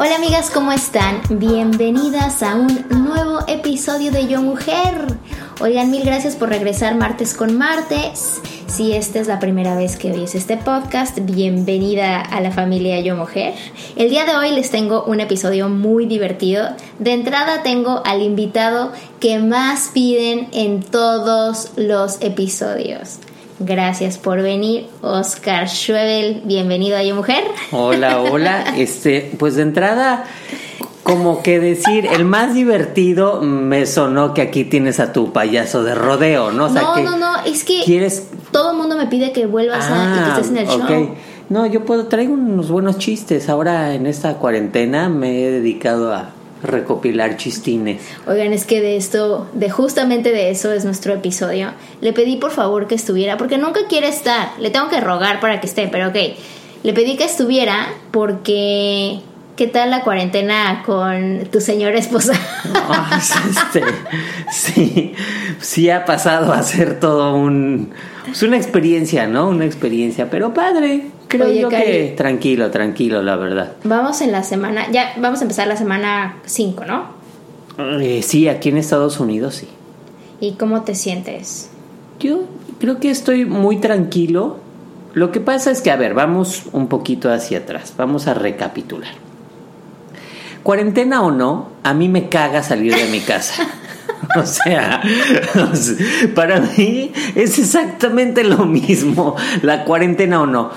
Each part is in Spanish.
Hola amigas, ¿cómo están? Bienvenidas a un nuevo episodio de Yo Mujer. Oigan, mil gracias por regresar martes con martes. Si esta es la primera vez que oyes este podcast, bienvenida a la familia Yo Mujer. El día de hoy les tengo un episodio muy divertido. De entrada tengo al invitado que más piden en todos los episodios. Gracias por venir, Oscar Schwebel. Bienvenido a Yo Mujer. Hola, hola. Este, pues de entrada, como que decir, el más divertido me sonó que aquí tienes a tu payaso de rodeo, ¿no? O sea, no, que no, no, es que ¿Quieres? todo el mundo me pide que vuelvas a, y que Ah, estés en el show. No, yo puedo, traigo unos buenos chistes. Ahora en esta cuarentena me he dedicado a recopilar chistines. Oigan, es que de esto, de justamente de eso es nuestro episodio. Le pedí por favor que estuviera, porque nunca quiere estar. Le tengo que rogar para que esté, pero ok. Le pedí que estuviera porque... ¿Qué tal la cuarentena con tu señora esposa? Ah, este, sí, sí ha pasado a ser todo un... Es una experiencia, ¿no? Una experiencia, pero padre. Creo Oye, yo Cari. que tranquilo, tranquilo, la verdad. vamos en la semana, ya vamos a empezar la semana 5, ¿no? Eh, sí, aquí en Estados Unidos sí. ¿Y cómo te sientes? Yo creo que estoy muy tranquilo. Lo que pasa es que, a ver, vamos un poquito hacia atrás. Vamos a recapitular. Cuarentena o no, a mí me caga salir de mi casa. O sea, para mí es exactamente lo mismo, la cuarentena o no.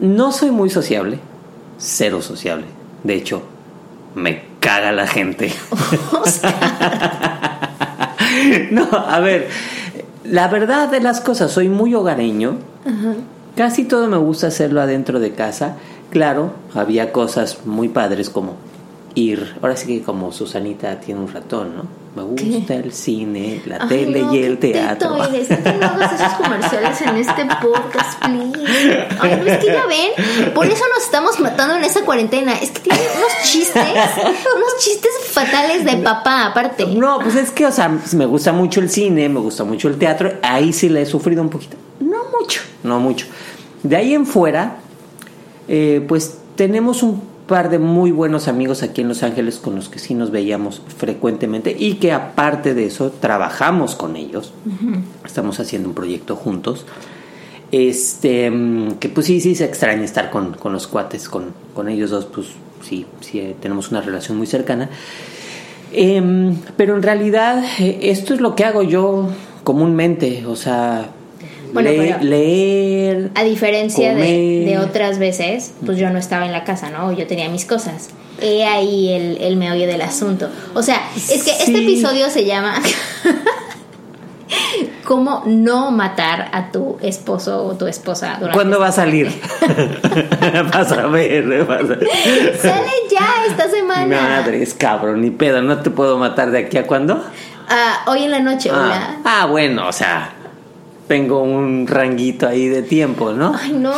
No soy muy sociable, cero sociable. De hecho, me caga la gente. No, a ver, la verdad de las cosas, soy muy hogareño. Casi todo me gusta hacerlo adentro de casa. Claro, había cosas muy padres como ir, ahora sí que como Susanita tiene un ratón, ¿no? Me gusta el cine, la Ay, tele no, y el teatro. eres. No no hagas esos comerciales en este podcast, please. Ay, no, es que ya ven, por eso nos estamos matando en esta cuarentena. Es que tiene unos chistes, unos chistes fatales de papá, aparte. No, pues es que, o sea, me gusta mucho el cine, me gusta mucho el teatro. Ahí sí le he sufrido un poquito. No mucho, no mucho. De ahí en fuera, eh, pues tenemos un par de muy buenos amigos aquí en Los Ángeles con los que sí nos veíamos frecuentemente y que aparte de eso trabajamos con ellos. Estamos haciendo un proyecto juntos. Este, mm, que pues sí, sí se extraña estar con, con los cuates, con, con ellos dos, pues sí, sí, eh, tenemos una relación muy cercana. Em, pero en realidad eh, esto es lo que hago yo comúnmente, o sea, Bueno, le- pero- leer. A diferencia de, comer. de otras veces, pues yo no estaba en la casa, ¿no? Yo tenía mis cosas. He ahí el, el meollo del asunto. O sea, es que este episodio se llama ¿Cómo no matar a tu esposo o tu esposa durante ¿Cuándo va a salir? vas a ver, vas a ver. Sale ya esta semana. Madres, cabrón, ni pedo, no te puedo matar de aquí a cuándo. Ah, hoy en la noche, Ah, hola. ah, bueno, o sea, tengo un ranguito ahí de tiempo, ¿no? Ay, no.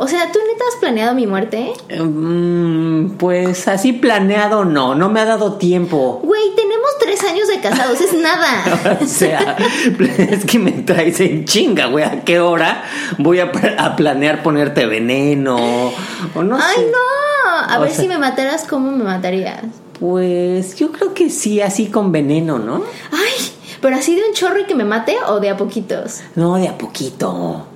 O sea, ¿tú neta has planeado mi muerte? Mm, pues así planeado no, no me ha dado tiempo. Güey, tenemos tres años de casados, es nada. O sea, es que me traes en chinga, güey. ¿A qué hora voy a, a planear ponerte veneno? O no Ay, sé. no. A O ver sea- si me mataras, ¿cómo me matarías? Pues yo creo que sí, así con veneno, ¿no? Ay, pero así de un chorro y que me mate o de a poquitos. No, de a poquito.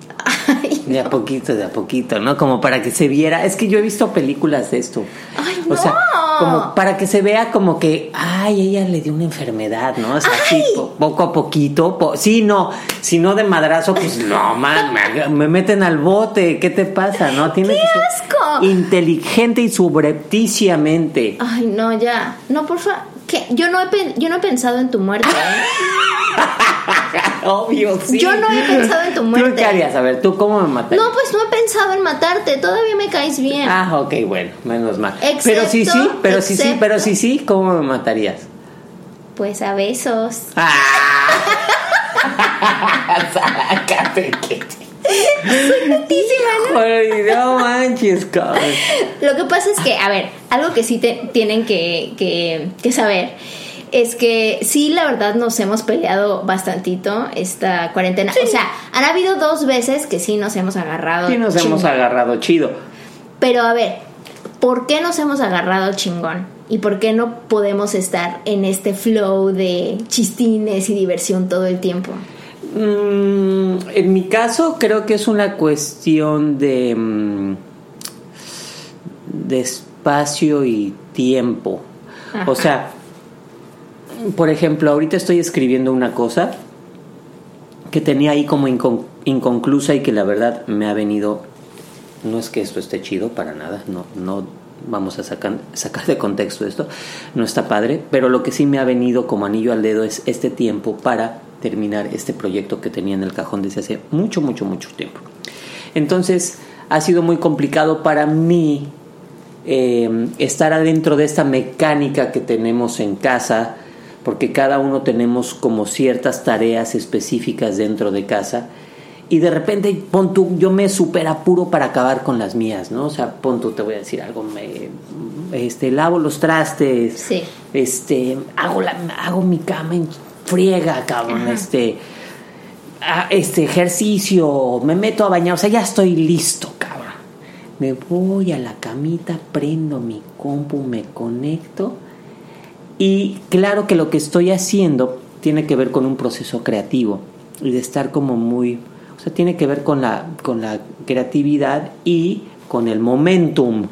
Ay, De a poquito, de a poquito, ¿no? Como para que se viera. Es que yo he visto películas de esto. Ay, O sea, no. como para que se vea como que, ay, ella le dio una enfermedad, ¿no? O sea, así, po- poco a poquito. po- sí, no. Si no de madrazo, pues no, man, me, me meten al bote. ¿Qué te pasa, no? Tiene ¡Qué que ser asco! inteligente y subrepticiamente. Ay, no, ya. No, por favor. ¿Qué? Yo no he yo no he pensado en tu muerte. ¿eh? Obvio, sí. Yo no he pensado en tu ¿Tú muerte. qué harías? A ver, ¿tú cómo me matarías? No, pues no he pensado en matarte. Todavía me caes bien. Ah, ok, bueno, menos mal. Excepto- pero sí, sí, pero sí, sí, excepto- pero sí, sí, ¿cómo me matarías? Pues a besos. ¡Ah! Sácate, no manches, cabrón. Lo que pasa es que, a ver, algo que sí te- tienen que, que- que saber es que sí, la verdad, nos hemos peleado bastantito esta cuarentena. O sea, han habido dos veces que sí nos hemos agarrado. Sí nos hemos agarrado chido. Pero a ver, ¿por qué nos hemos agarrado chingón? ¿Y por qué no podemos estar en este flow de chistines y diversión todo el tiempo? Mm, en mi caso creo que es una cuestión de, mm, de espacio y tiempo. O sea, por ejemplo, ahorita estoy escribiendo una cosa que tenía ahí como incon- inconclusa y que la verdad me ha venido... No es que esto esté chido para nada, no, no vamos a sacar, sacar de contexto esto, no está padre, pero lo que sí me ha venido como anillo al dedo es este tiempo para terminar este proyecto que tenía en el cajón desde hace mucho, mucho, mucho tiempo. Entonces ha sido muy complicado para mí eh, estar adentro de esta mecánica que tenemos en casa, porque cada uno tenemos como ciertas tareas específicas dentro de casa. Y de repente, pon tú, yo me super apuro para acabar con las mías, ¿no? O sea, pon tú, te voy a decir algo, me, este, lavo los trastes, Sí. este, hago, la, hago mi cama en friega, cabrón, este, este, ejercicio, me meto a bañar, o sea, ya estoy listo, cabrón. Me voy a la camita, prendo mi compu, me conecto y claro que lo que estoy haciendo tiene que ver con un proceso creativo y de estar como muy, o sea, tiene que ver con la, con la creatividad y con el momentum.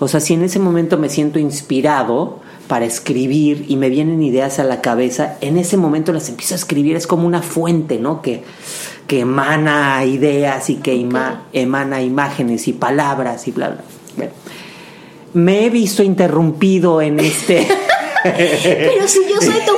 O sea, si en ese momento me siento inspirado para escribir y me vienen ideas a la cabeza, en ese momento las empiezo a escribir, es como una fuente, ¿no? Que, que emana ideas y que ima- emana imágenes y palabras y bla, bla. Bueno, me he visto interrumpido en este... Pero si yo soy tu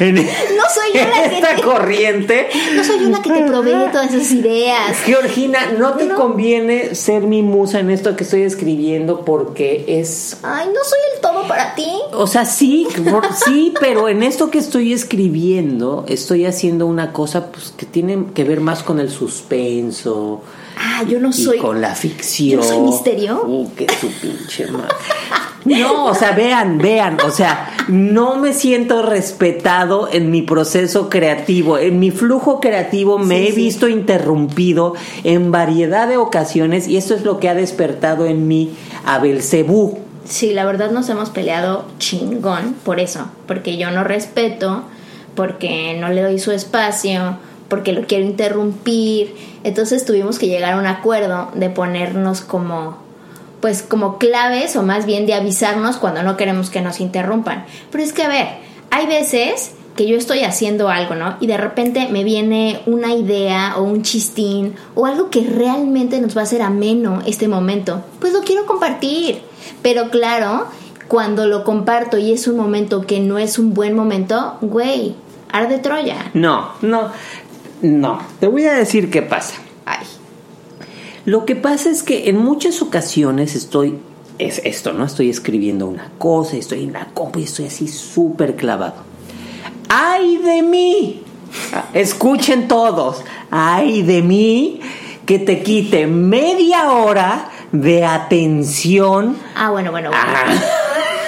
en no soy yo la que esta te, corriente. no soy yo la que te provee todas esas ideas. Georgina, no te No. conviene ser mi musa en esto que estoy escribiendo porque es Ay, no soy el todo para ti. o sea, sí, por- sí, pero en esto que estoy escribiendo estoy haciendo una cosa pues, que tiene que ver más con el suspenso Ah, yo no y soy. con la ficción. ¿Yo no soy misterio? Uh, que su pinche madre. No, o sea, vean, vean, o sea, no me siento respetado en mi proceso creativo, en mi flujo creativo me Sí, he sí. visto interrumpido en variedad de ocasiones y esto es lo que ha despertado en mí a Belcebú. Sí, la verdad nos hemos peleado chingón por eso, porque yo no respeto, porque no le doy su espacio, porque lo quiero interrumpir. Entonces tuvimos que llegar a un acuerdo de ponernos como pues como claves o más bien de avisarnos cuando no queremos que nos interrumpan. Pero es que a ver, hay veces que yo estoy haciendo algo, ¿no? Y de repente me viene una idea o un chistín o algo que realmente nos va a hacer ameno este momento. Pues lo quiero compartir. Pero claro, cuando lo comparto y es un momento que no es un buen momento, güey, arde Troya. No, no, no, te voy a decir qué pasa. Ay. Lo que pasa es que en muchas ocasiones estoy, es esto, ¿no? Estoy escribiendo una cosa, estoy en la compu y estoy así súper clavado. ¡Ay de mí! Escuchen todos, ¡ay de mí! Que te quite media hora de atención. Ah, bueno, bueno, bueno. Ah.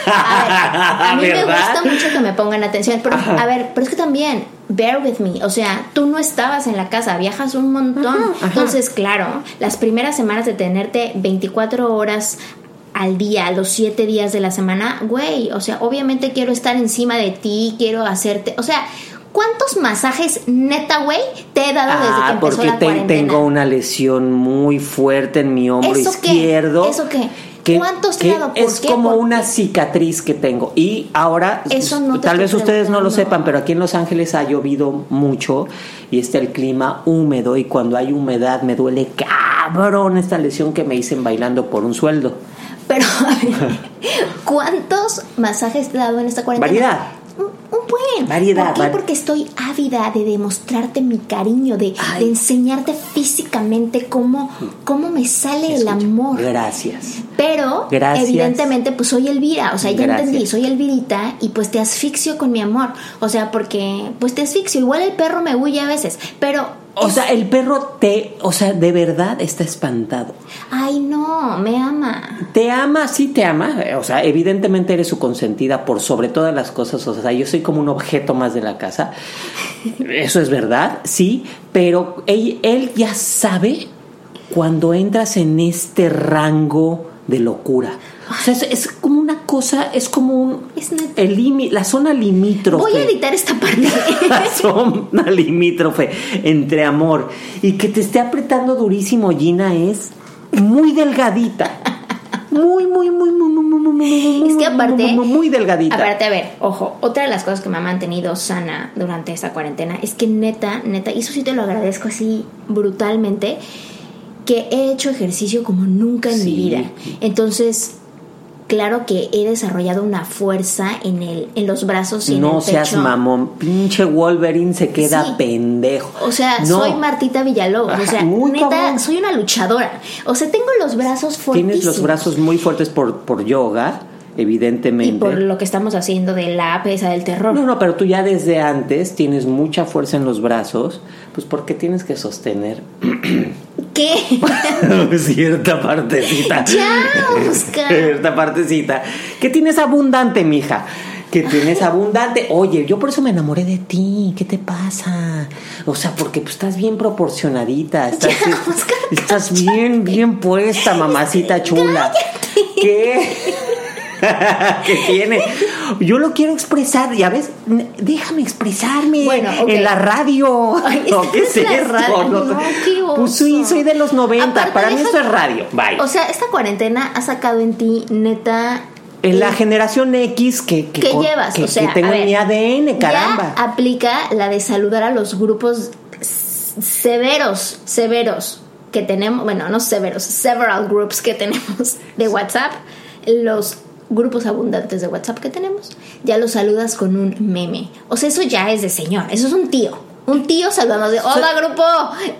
A ver, a mí me gusta mucho que me pongan atención, pero Ajá. a ver, pero es que también, bear with me, o sea, tú no estabas en la casa, viajas un montón, Ajá, ajá. entonces, claro, las primeras semanas de tenerte 24 horas al día, los 7 días de la semana, güey, o sea, obviamente quiero estar encima de ti, quiero hacerte, o sea, ¿Cuántos masajes neta, güey, te he dado desde que Ah, empezó porque la te- cuarentena? tengo una lesión muy fuerte en mi hombro ¿Eso qué? izquierdo. ¿Eso qué? Que- ¿Cuántos te que? ¿Por Es qué? como ¿Por una cicatriz que tengo. Y ahora, Eso no te tal vez ustedes no lo sepan, pero aquí en Los Ángeles ha llovido mucho y está el clima húmedo. Y cuando hay humedad me duele cabrón esta lesión que me hice bailando por un sueldo. Pero, a ver, ¿cuántos masajes te he dado en esta cuarentena? Variedad. Buen. Variedad, ¿Por qué? var- Porque estoy ávida de demostrarte mi cariño, de, enseñarte físicamente cómo, cómo me sale el amor. Gracias. Pero, Gracias. evidentemente, pues soy Elvira, o sea, ya Gracias. entendí, soy Elvirita y pues te asfixio con mi amor. O sea, porque, pues te asfixio. Igual el perro me huye a veces, pero. O sea, el perro te, o sea, de verdad está espantado. Ay, no, me ama. Te ama, sí te ama. O sea, evidentemente eres su consentida por sobre todas las cosas. O sea, yo soy como un objeto más de la casa. Eso es verdad, sí. Pero él, él ya sabe cuando entras en este rango de locura. O sea, es, es, como una cosa, es como un. Es el limi, la zona limítrofe. Voy a editar esta parte. la zona limítrofe entre amor y que te esté apretando durísimo, Gina, es muy delgadita. Muy, muy, muy, muy, muy, muy, muy. Es que aparte. Muy, muy, muy, delgadita. Aparte, a ver, ojo, otra de las cosas que me ha mantenido sana durante esta cuarentena es que neta, neta, y eso sí te lo agradezco así brutalmente, que he hecho ejercicio como nunca en sí. mi vida. Entonces claro que he desarrollado una fuerza en el, en los brazos y en no el seas pecho. mamón pinche Wolverine se queda Sí. pendejo O sea, No. soy Martita Villalobos. o sea, neta, cabrón. soy una luchadora. O sea, tengo los brazos fuertísimos. tienes los brazos muy fuertes por, por yoga Y evidentemente por lo que estamos haciendo de la pesa del terror. No, no, pero tú ya desde antes tienes mucha fuerza en los brazos, pues porque tienes que sostener ¿Qué? cierta partecita. Ya, Oscar. Cierta partecita. Que tienes abundante, mija. Que tienes abundante. Oye, yo por eso me enamoré de ti. ¿Qué te pasa? O sea, porque pues, estás bien proporcionadita. Estás, Ya, Oscar, estás bien, bien puesta, mamacita chula. ¿Qué? ¿Qué tiene? Yo lo quiero expresar, ya ves, déjame expresarme Bueno, en la radio. Ay, No, ¿Qué es es esto? radio. No, qué pues sí, oso. soy de los 90. Aparte, Para mí esto es radio. Bye. O sea, esta cuarentena ha sacado en ti, neta. en la eh, generación X que, que, ¿Qué llevas? que- o sea, que tengo ver, en mi ADN, caramba. Ya aplica la de saludar a los grupos severos, severos que tenemos, bueno, no severos, several groups que tenemos de WhatsApp, los grupos abundantes de WhatsApp que tenemos, ya los saludas con un meme. O sea, eso ya es de señor, eso es un tío. Un tío saludando de hola grupo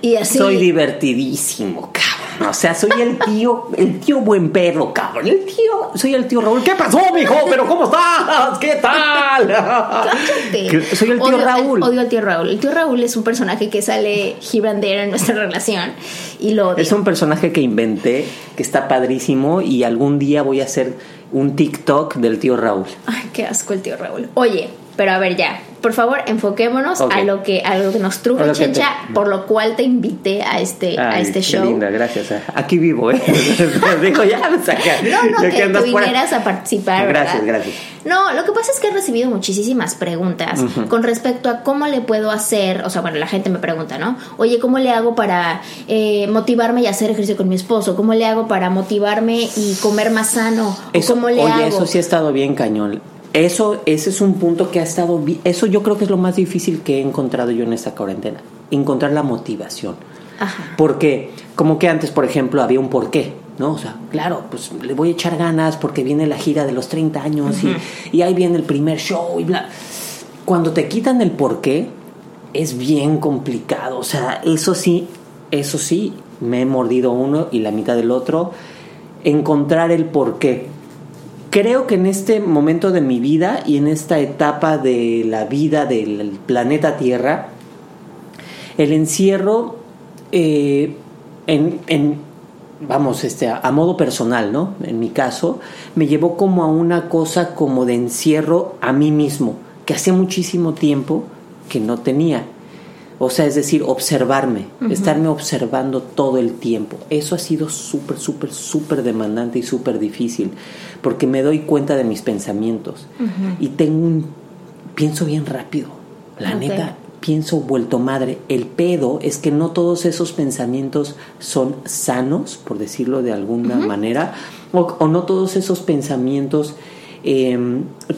y así. Soy divertidísimo, cabrón. O sea, soy el tío, el tío buen perro, cabrón. El tío, soy el tío Raúl. ¿Qué pasó, mijo? ¿Pero cómo estás? ¿Qué tal? Cállate. Soy el tío Odio- Raúl. Odio al tío Raúl. El tío Raúl es un personaje que sale here and there en nuestra relación y lo odio. Es un personaje que inventé, que está padrísimo y algún día voy a hacer un TikTok del tío Raúl. Ay, qué asco el tío Raúl. Oye, pero a ver ya, por favor, enfoquémonos a lo que a lo que nos truje A te- Chencha, por lo cual te invité a este a Ay, este qué show. Linda, gracias. Aquí vivo, ¿eh? Dijo, ya. No, no, que tú fuera. vinieras a participar, ¿verdad? Gracias, gracias. No, lo que pasa es que he recibido muchísimas preguntas con respecto a cómo le puedo hacer, o sea, bueno, la gente me pregunta, ¿no? Oye, ¿cómo le hago para eh, motivarme y hacer ejercicio con mi esposo? ¿Cómo le hago para motivarme y comer más sano? ¿O Eso, ¿Cómo le oye, hago? eso sí ha estado bien cañón. Eso, ese es un punto que ha estado Eso yo creo que es lo más difícil que he encontrado yo en esta cuarentena. Encontrar la motivación. Ajá. Porque, como que antes, por ejemplo, había un porqué, ¿no? O sea, claro, pues le voy a echar ganas porque viene la gira de los 30 años y, y ahí viene el primer show y bla. Cuando te quitan el porqué, es bien complicado. O sea, eso sí, eso sí, me he mordido uno y la mitad del otro. Encontrar el porqué. Creo que en este momento de mi vida y en esta etapa de la vida del planeta Tierra, el encierro eh, en, en, vamos, este, a, a modo personal, ¿no? En mi caso, me llevó como a una cosa como de encierro a mí mismo, que hacía muchísimo tiempo que no tenía. O sea, es decir, observarme, estarme observando todo el tiempo. Eso ha sido súper, súper, súper demandante y súper difícil, porque me doy cuenta de mis pensamientos y tengo un, pienso bien rápido. La neta, pienso vuelto madre. El pedo es que no todos esos pensamientos son sanos, por decirlo de alguna manera, o, o no todos esos pensamientos eh,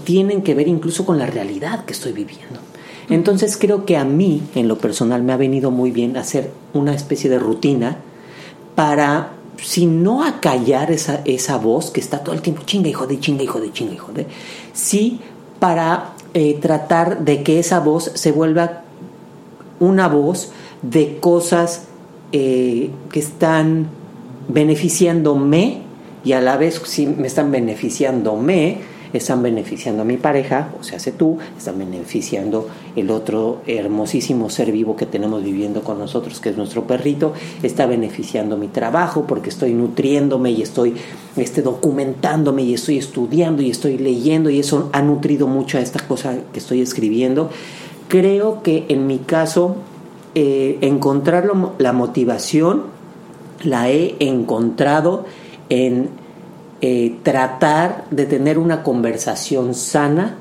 tienen que ver incluso con la realidad que estoy viviendo. Entonces creo que a mí, en lo personal, me ha venido muy bien hacer una especie de rutina para, si no acallar esa, esa voz que está todo el tiempo chinga, hijo de chinga, hijo de chinga, hijo de, sí para eh, tratar de que esa voz se vuelva una voz de cosas eh, que están beneficiándome y a la vez si me están beneficiándome, están beneficiando a mi pareja, o sea, hace tú, están beneficiando el otro hermosísimo ser vivo que tenemos viviendo con nosotros, que es nuestro perrito, está beneficiando mi trabajo porque estoy nutriéndome y estoy este, documentándome y estoy estudiando y estoy leyendo y eso ha nutrido mucho a esta cosa que estoy escribiendo. Creo que en mi caso, eh, encontrar la motivación la he encontrado en eh, tratar de tener una conversación sana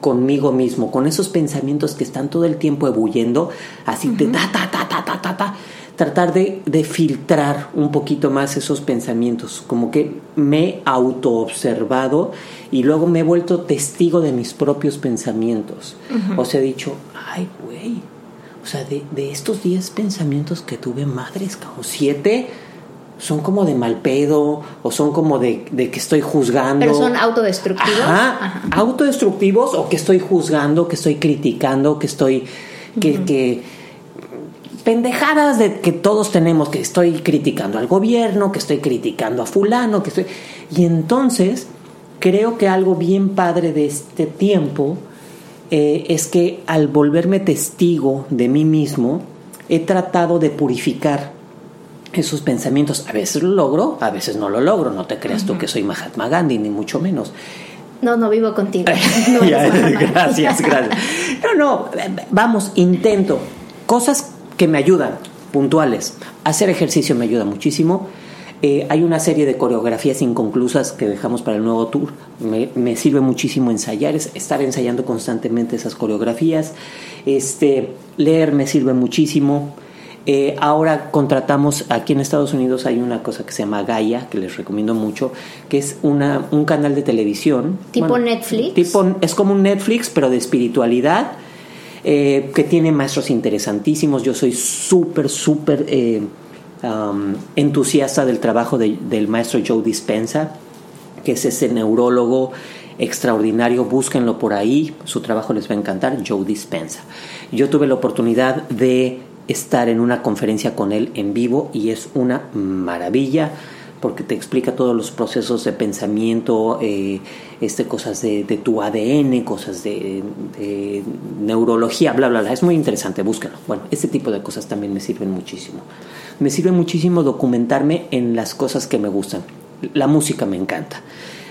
conmigo mismo, con esos pensamientos que están todo el tiempo ebulliendo, así de ta, ta, ta, ta, ta, ta, ta, tratar de, de filtrar un poquito más esos pensamientos, como que me he autoobservado y luego me he vuelto testigo de mis propios pensamientos. O sea, he dicho, ay, güey, o sea, de, de estos 10 pensamientos que tuve, madres, como siete son como de mal pedo o son como de, de que estoy juzgando. Pero son autodestructivos. Ajá, Ajá. autodestructivos o que estoy juzgando, que estoy criticando, que estoy. que, que pendejadas de que todos tenemos, que estoy criticando al gobierno, que estoy criticando a fulano, que estoy... Y entonces creo que algo bien padre de este tiempo eh, es que al volverme testigo de mí mismo, he tratado de purificar esos pensamientos. A veces lo logro, a veces no lo logro. No te creas tú que soy Mahatma Gandhi, ni mucho menos. No, no vivo contigo. No Ya, gracias, gracias. No, no, vamos, intento. Cosas que me ayudan, puntuales. Hacer ejercicio me ayuda muchísimo. Eh, hay una serie de coreografías inconclusas que dejamos para el nuevo tour. Me, me sirve muchísimo ensayar, es- estar ensayando constantemente esas coreografías. Este, leer me sirve muchísimo. Eh, ahora contratamos, aquí en Estados Unidos hay una cosa que se llama Gaia, que les recomiendo mucho, que es una, un canal de televisión. ¿Tipo Netflix? Tipo, es como un Netflix, pero de espiritualidad, eh, que tiene maestros interesantísimos. Yo soy súper, súper eh, um, entusiasta del trabajo de- del maestro Joe Dispensa, que es ese neurólogo extraordinario, búsquenlo por ahí, su trabajo les va a encantar, Joe Dispensa. Yo tuve la oportunidad de estar en una conferencia con él en vivo y es una maravilla porque te explica todos los procesos de pensamiento, eh, este, cosas de, tu ADN, cosas de, de neurología, bla, bla, bla. Es muy interesante, búscalo. Bueno, este tipo de cosas también me sirven muchísimo. Me sirve muchísimo documentarme en las cosas que me gustan. La música me encanta.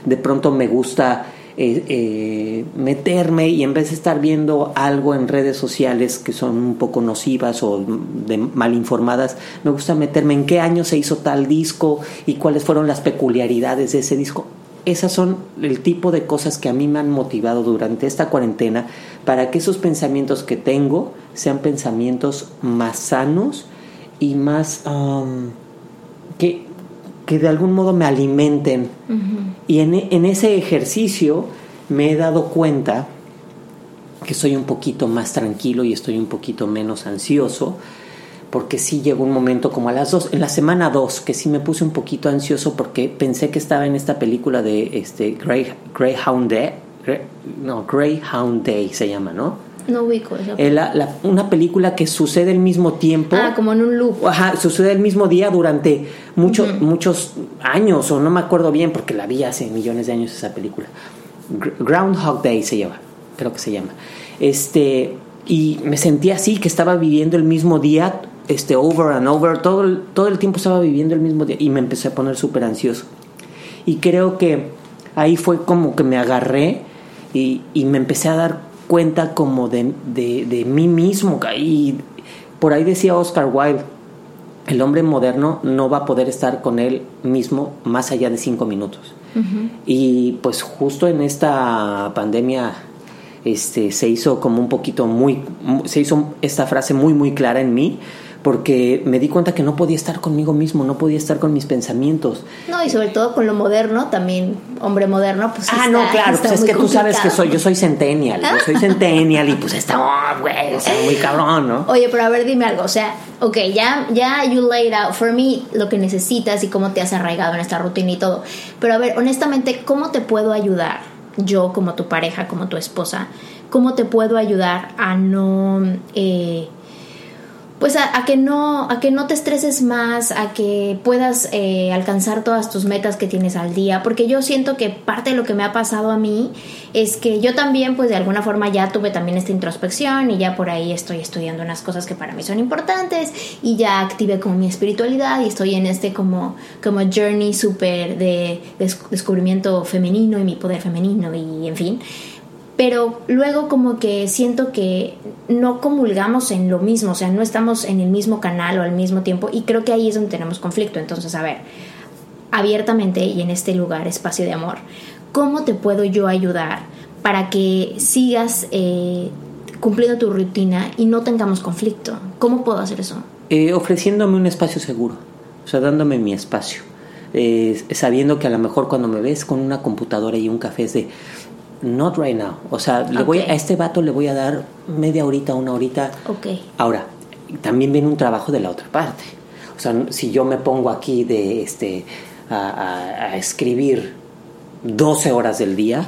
De pronto me gusta eh, eh, meterme y en vez de estar viendo algo en redes sociales que son un poco nocivas o de mal informadas, me gusta meterme en qué año se hizo tal disco y cuáles fueron las peculiaridades de ese disco. Esas son el tipo de cosas que a mí me han motivado durante esta cuarentena para que esos pensamientos que tengo sean pensamientos más sanos y más um, que de algún modo me alimenten. Y en, en ese ejercicio me he dado cuenta que soy un poquito más tranquilo y estoy un poquito menos ansioso, porque sí llegó un momento como a las dos, en la semana dos, que sí me puse un poquito ansioso porque pensé que estaba en esta película de este Grey, Greyhound Day, Grey- no, Greyhound Day se llama, ¿no? No ubico eso. Eh, la- la- una película que sucede al mismo tiempo. Ah, como en un loop. Ajá, sucede el mismo día durante mucho- muchos años, o no me acuerdo bien porque la vi hace millones de años esa película. Gr- Groundhog Day se llama, creo que se llama. Este, y me sentía así, que estaba viviendo el mismo día, este, over and over, todo el, todo el tiempo estaba viviendo el mismo día y me empecé a poner súper ansioso. Y creo que ahí fue como que me agarré y, y me empecé a dar cuenta como de, de, de mí mismo. Y por ahí decía Oscar Wilde, el hombre moderno no va a poder estar con él mismo más allá de cinco minutos. Y pues justo en esta pandemia este, se hizo como un poquito muy, se hizo esta frase muy, muy clara en mí porque me di cuenta que no podía estar conmigo mismo, no podía estar con mis pensamientos. No, y sobre todo con lo moderno, también hombre moderno, pues Ah, no, claro, pues es que tú sabes que soy, yo soy centennial, yo soy centennial y pues está, oh, güey, o muy cabrón, ¿no? Oye, pero a ver, dime algo, o sea, ok, ya, ya you laid out for me lo que necesitas y cómo te has arraigado en esta rutina y todo, pero a ver, honestamente, ¿cómo te puedo ayudar? Yo como tu pareja, como tu esposa, ¿cómo te puedo ayudar a no... Eh, pues a, que no a que no te estreses más a que puedas eh, alcanzar todas tus metas que tienes al día porque yo siento que parte de lo que me ha pasado a mí es que yo también pues de alguna forma ya tuve también esta introspección y ya por ahí estoy estudiando unas cosas que para mí son importantes y ya activé como mi espiritualidad y estoy en este como como journey súper de descubrimiento femenino y mi poder femenino y en fin pero luego como que siento que no comulgamos en lo mismo, o sea, no estamos en el mismo canal o al mismo tiempo y creo que ahí es donde tenemos conflicto. Entonces, a ver, abiertamente y en este lugar, espacio de amor, ¿cómo te puedo yo ayudar para que sigas eh, cumpliendo tu rutina y no tengamos conflicto? ¿Cómo puedo hacer eso? Eh, ofreciéndome un espacio seguro, o sea, dándome mi espacio. Eh, sabiendo que a lo mejor cuando me ves con una computadora y un café es de not right now. O sea, le voy, a este vato le voy a dar media horita, una horita. Ok. Ahora, también viene un trabajo de la otra parte. O sea, si yo me pongo aquí de este a, escribir 12 horas del día,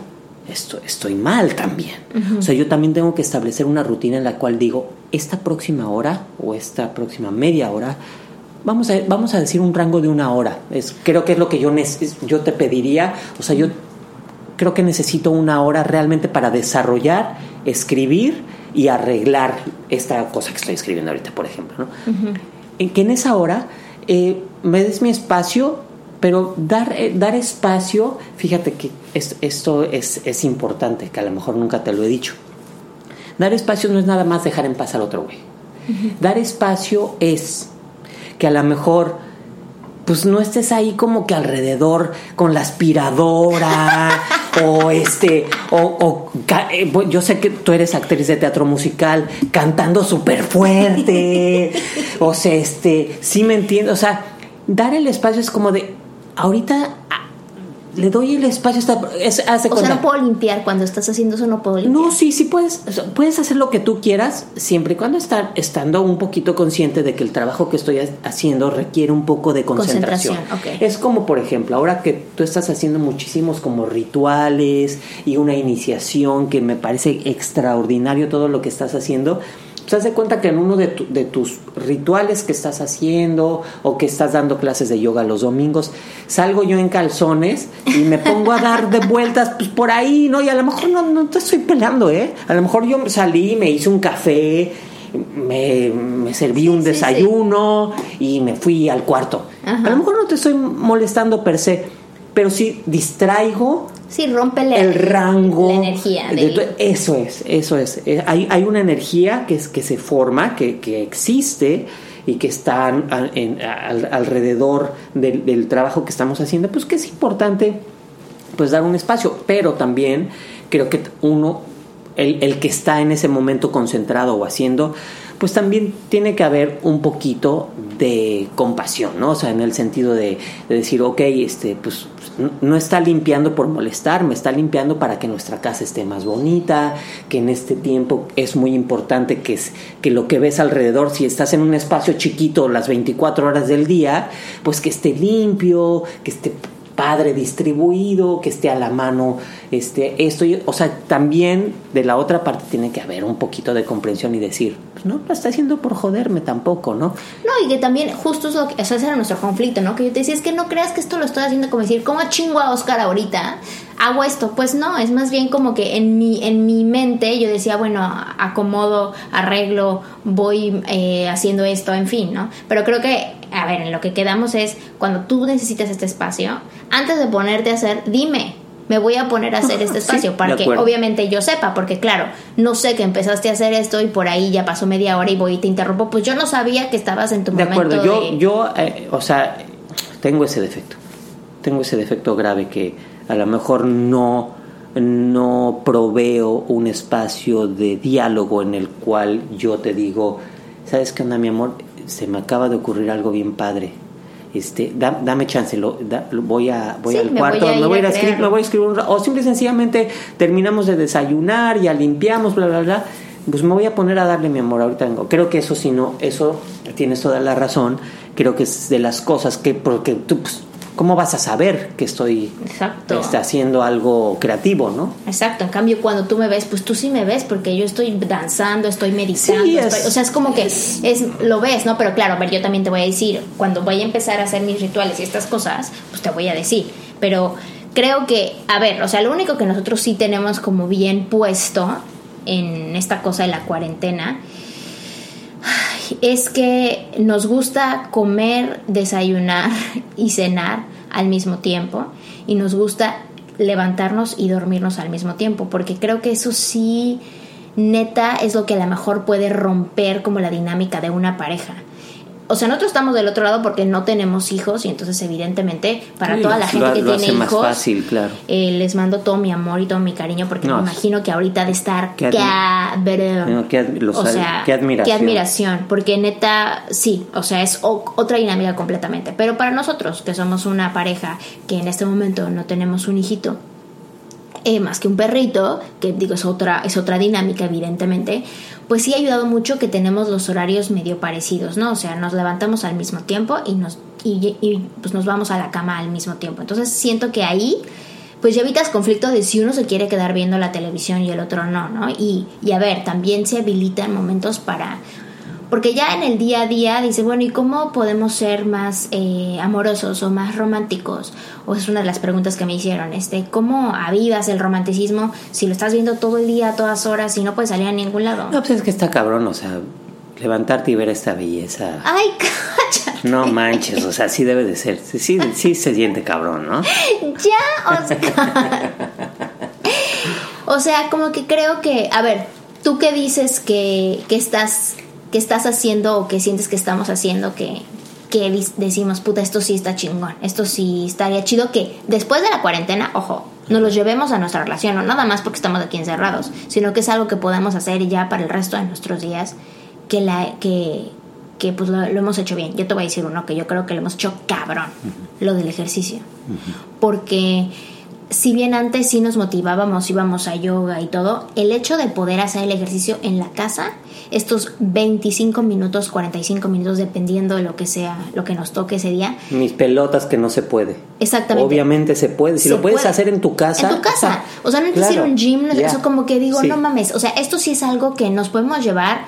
esto, estoy mal también. O sea, yo también tengo que establecer una rutina en la cual digo, esta próxima hora o esta próxima media hora, vamos a, vamos a decir un rango de una hora. Es, creo que es lo que yo, yo te pediría. O sea, yo creo que necesito una hora realmente para desarrollar, escribir y arreglar esta cosa que estoy escribiendo ahorita, por ejemplo. ¿no? En que en esa hora eh, me des mi espacio, pero dar, eh, dar espacio, fíjate que esto, es, es, importante, que a lo mejor nunca te lo he dicho. Dar espacio no es nada más dejar en paz al otro güey. Dar espacio es que a lo mejor pues no estés ahí como que alrededor con la aspiradora o este o, eh, yo sé que tú eres actriz de teatro musical cantando súper fuerte o sea este sí me entiendo o sea dar el espacio es como de ahorita le doy el espacio. Está, es, o sea, no puedo limpiar cuando estás haciendo eso, no puedo limpiar. No, sí, sí puedes. Puedes hacer lo que tú quieras, siempre y cuando estar estando un poquito consciente de que el trabajo que estoy haciendo requiere un poco de concentración. Es como, por ejemplo, ahora que tú estás haciendo muchísimos como rituales y una iniciación que me parece extraordinario todo lo que estás haciendo te das cuenta que en uno de, tus rituales que estás haciendo o que estás dando clases de yoga los domingos, salgo yo en calzones y me pongo a dar de vueltas pues, por ahí, ¿no? Y a lo mejor no, no te estoy peleando, ¿eh? A lo mejor yo salí, me hice un café, me, serví un desayuno y me fui al cuarto. A lo mejor no te estoy molestando per se, pero sí distraigo Sí, rompe el rango. La energía. eso es, eso es. Eh, hay, hay una energía que, es, que se forma, que, que existe y que está alrededor del, del, trabajo que estamos haciendo, pues que es importante pues dar un espacio, pero también creo que uno, el, el que está en ese momento concentrado o haciendo, pues también tiene que haber un poquito de compasión, ¿no? O sea, en el sentido de, de decir, ok, este, pues no está limpiando por molestar, me está limpiando para que nuestra casa esté más bonita, que en este tiempo es muy importante que, que lo que ves alrededor, si estás en un espacio chiquito las 24 horas del día, pues que esté limpio, que esté padre distribuido, que esté a la mano este, esto, o sea, también de la otra parte tiene que haber un poquito de comprensión y decir, pues no lo está haciendo por joderme tampoco, ¿no? No, y que también justo eso, eso era nuestro conflicto, ¿no? Que yo te decía, es que no creas que esto lo estoy haciendo como decir, ¿cómo chingo a Oscar ahorita? Hago esto, pues no, es más bien como que en mi, en mi mente yo decía, bueno, acomodo, arreglo, voy eh, haciendo esto, en fin, ¿no? Pero creo que, a ver, en lo que quedamos es, cuando tú necesitas este espacio, antes de ponerte a hacer, dime, me voy a poner a hacer este espacio para que obviamente yo sepa, porque claro, no sé que empezaste a hacer esto y por ahí ya pasó media hora y voy y te interrumpo, pues yo no sabía que estabas en tu de momento. Acuerdo. Yo, yo, eh, o sea, tengo ese defecto, tengo ese defecto grave que a lo mejor no no proveo un espacio de diálogo en el cual yo te digo, ¿sabes qué onda, mi amor? Se me acaba de ocurrir algo bien padre. Este, da- dame chance, lo, da- lo- voy a voy Sí, al me cuarto, voy a me voy a ir a a escribir, me voy a escribir un o simple y sencillamente terminamos de desayunar, ya limpiamos, bla bla bla. Pues me voy a poner a darle mi amor ahorita vengo. Creo que eso sí no, eso tienes toda la razón. Creo que es de las cosas que porque tú pues, ¿cómo vas a saber que estoy Exacto. este, haciendo algo creativo, ¿no? Exacto, en cambio cuando tú me ves, pues tú sí me ves porque yo estoy danzando, estoy meditando, Sí, es- estoy- o sea, es como que es, lo ves, ¿no? Pero claro, a ver, yo también te voy a decir, cuando voy a empezar a hacer mis rituales y estas cosas, pues te voy a decir, pero creo que, a ver, o sea, lo único que nosotros sí tenemos como bien puesto en esta cosa de la cuarentena es que nos gusta comer, desayunar y cenar al mismo tiempo y nos gusta levantarnos y dormirnos al mismo tiempo, porque creo que eso sí, neta, es lo que a lo mejor puede romper como la dinámica de una pareja. O sea, nosotros estamos del otro lado porque no tenemos hijos y entonces evidentemente para Sí, toda la lo- gente que lo tiene hace más hijos fácil, claro. eh, les mando todo mi amor y todo mi cariño porque No, me imagino que ahorita de estar qué cabrón. No, qué ad- los- o sea, qué admiración. admiración, porque neta, sí, o sea, es o- otra dinámica completamente. Pero para nosotros, que somos una pareja que en este momento no tenemos un hijito, eh, más que un perrito, que digo es otra, es otra dinámica evidentemente, pues sí ha ayudado mucho que tenemos los horarios medio parecidos, ¿no? O sea, nos levantamos al mismo tiempo y nos, y, y, pues nos vamos a la cama al mismo tiempo. Entonces siento que ahí pues ya evitas conflicto de si uno se quiere quedar viendo la televisión y el otro no, ¿no? Y, y a ver, también se habilitan momentos para... Porque ya en el día a día dice, bueno, ¿y cómo podemos ser más eh, amorosos o más románticos? O es una de las preguntas que me hicieron, este, ¿cómo avivas el romanticismo si lo estás viendo todo el día, a todas horas y no puedes salir a ningún lado? No, pues es que está cabrón, o sea, levantarte y ver esta belleza. Ay, cállate. No manches, o sea, sí debe de ser. Sí, sí, sí se siente cabrón, ¿no? Ya, Oscar. o sea, como que creo que, a ver, tú qué dices que, que estás que estás haciendo o que sientes que estamos haciendo que que decimos, puta, esto sí está chingón, esto sí estaría chido que después de la cuarentena, ojo, nos los llevemos a nuestra relación, no nada más porque estamos aquí encerrados, sino que es algo que podemos hacer ya para el resto de nuestros días, que la que que pues lo, lo hemos hecho bien. Yo te voy a decir uno que yo creo que lo hemos hecho cabrón, lo del ejercicio. Porque si bien antes sí nos motivábamos, íbamos a yoga y todo, el hecho de poder hacer el ejercicio en la casa, estos 25 minutos, 45 minutos, dependiendo de lo que sea, lo que nos toque ese día, Mis pelotas que no se puede. Exactamente. Obviamente se puede. Si se lo puedes puede. hacer en tu casa. En tu casa. O sea, no necesitas Claro, ir a un gym, no- ya. eso como que digo, Sí. no mames. O sea, esto sí es algo que nos podemos llevar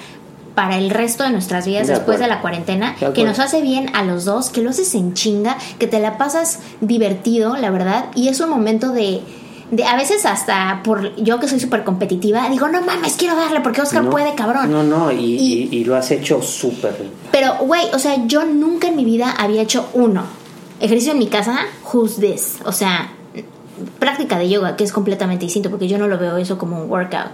para el resto de nuestras vidas De después de la cuarentena, De que nos hace bien a los dos, que lo haces en chinga, que te la pasas divertido, la verdad, y es un momento de... De, a veces hasta por yo que soy súper competitiva digo no mames quiero darle porque Oscar No, puede cabrón No, no, y, Y- y- y lo has hecho súper. pero, güey, o sea, yo nunca en mi vida había hecho uno. Ejercicio en mi casa, who's this? O sea, práctica de yoga, que es completamente distinto, porque yo no lo veo eso como un workout.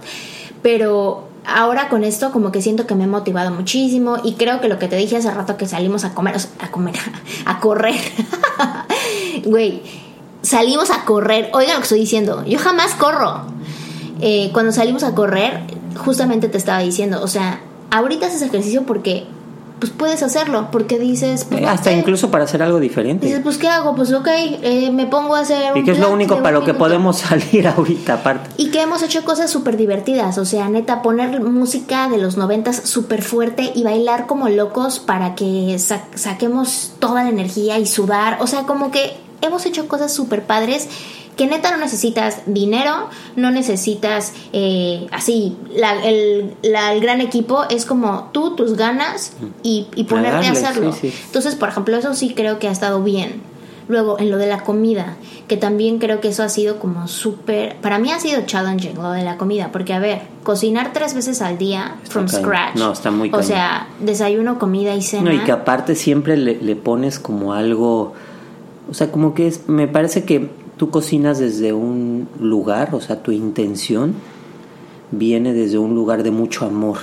Pero ahora con esto como que siento que me he motivado muchísimo y creo que lo que te dije hace rato que salimos a comer, a comer, a correr. Güey, salimos a correr. Oigan lo que estoy diciendo, yo jamás corro. Eh, cuando salimos a correr, justamente te estaba diciendo, o sea, ahorita haces ejercicio porque pues puedes hacerlo, porque dices, pues, hasta incluso para hacer algo Dices, diferente. pues, ¿qué hago? Pues, ok, eh, me pongo a hacer. Y que es lo único para lo que podemos salir ahorita, aparte. Y que hemos hecho cosas súper divertidas, o sea, neta, poner música de los noventas súper fuerte y bailar como locos para que sa- saquemos toda la energía y sudar, o sea, como que hemos hecho cosas súper padres que neta no necesitas dinero, no necesitas eh, así, la- el, la- el gran equipo es como tú, tus ganas y, y ponerte a, darle, hacerlo. sí, sí. Entonces, por ejemplo, eso sí creo que ha estado bien. Luego, en lo de la comida, que también creo que eso ha sido como súper... Para mí ha sido challenging lo de la comida, porque a ver, cocinar tres veces al día, from scratch. No, está muy O sea, desayuno, comida y cena. No, y que aparte siempre le, le pones como algo, o sea, como que es, me parece que tú cocinas desde un lugar, o sea, tu intención viene desde un lugar de mucho amor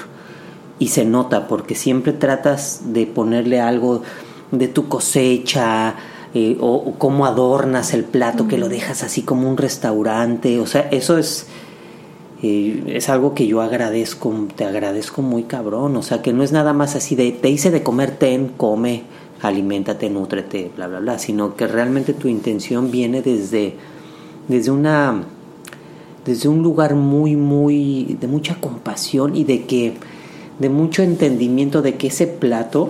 y se nota porque siempre tratas de ponerle algo de tu cosecha, eh, o, cómo adornas el plato, que lo dejas así como un restaurante, o sea, eso es, eh, es algo que yo agradezco, te agradezco muy cabrón, o sea, que no es nada más así de, te hice de comer, ten, come, aliméntate, nútrete, bla, bla, bla, sino que realmente tu intención viene desde, desde una, desde un lugar muy, muy, de mucha compasión y de que, de mucho entendimiento de que ese plato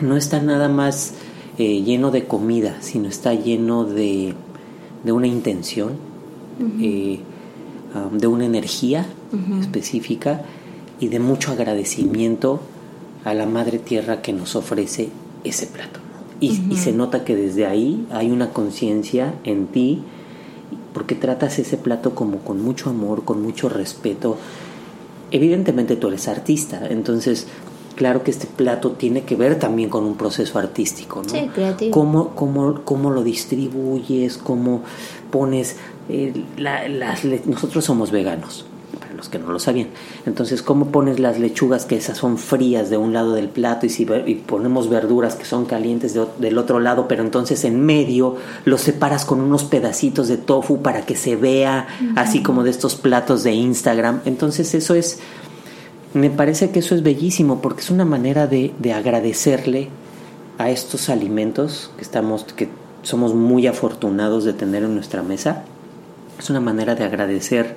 no está nada más eh, lleno de comida, sino está lleno de, de una intención, eh, um, de una energía específica y de mucho agradecimiento a la madre tierra que nos ofrece ese plato. Y, y se nota que desde ahí hay una conciencia en ti, porque tratas ese plato como con mucho amor, con mucho respeto. Evidentemente tú eres artista, entonces claro que este plato tiene que ver también con un proceso artístico, ¿no? Sí, creativo. Cómo, cómo, cómo lo distribuyes, cómo pones... eh, la- las nosotros somos veganos, los que no lo sabían. Entonces, ¿cómo pones las lechugas que esas son frías de un lado del plato y, si, y ponemos verduras que son calientes de del otro lado, pero entonces en medio los separas con unos pedacitos de tofu para que se vea así como de estos platos de Instagram? Entonces, eso es me parece que eso es bellísimo porque es una manera de, de agradecerle a estos alimentos que estamos, que somos muy afortunados de tener en nuestra mesa. Es una manera de agradecer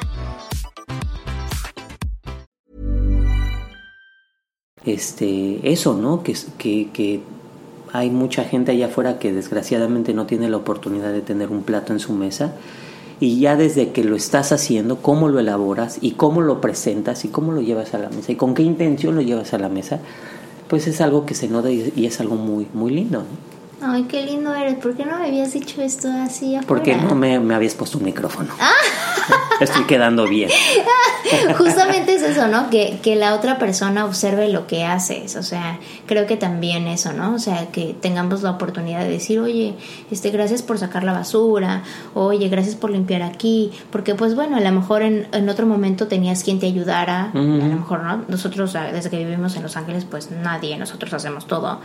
Este eso, ¿no? Que, que, que hay mucha gente allá afuera que desgraciadamente no tiene la oportunidad de tener un plato en su mesa y ya desde que lo estás haciendo, cómo lo elaboras y cómo lo presentas y cómo lo llevas a la mesa y con qué intención lo llevas a la mesa, pues es algo que se nota y, es algo muy muy lindo, ¿no? Ay, qué lindo eres. ¿Por qué no me habías dicho esto así afuera? Porque no me, me habías puesto un micrófono. Estoy quedando bien. Justamente es eso, ¿no? Que, que la otra persona observe lo que haces. O sea, creo que también eso, ¿no? O sea, que tengamos la oportunidad de decir, oye, este, gracias por sacar la basura, oye, gracias por limpiar aquí. Porque, pues bueno, a lo mejor en, en otro momento tenías quien te ayudara. A lo mejor, ¿no? Nosotros, ah, desde que vivimos en Los Ángeles, pues nadie, nosotros hacemos todo.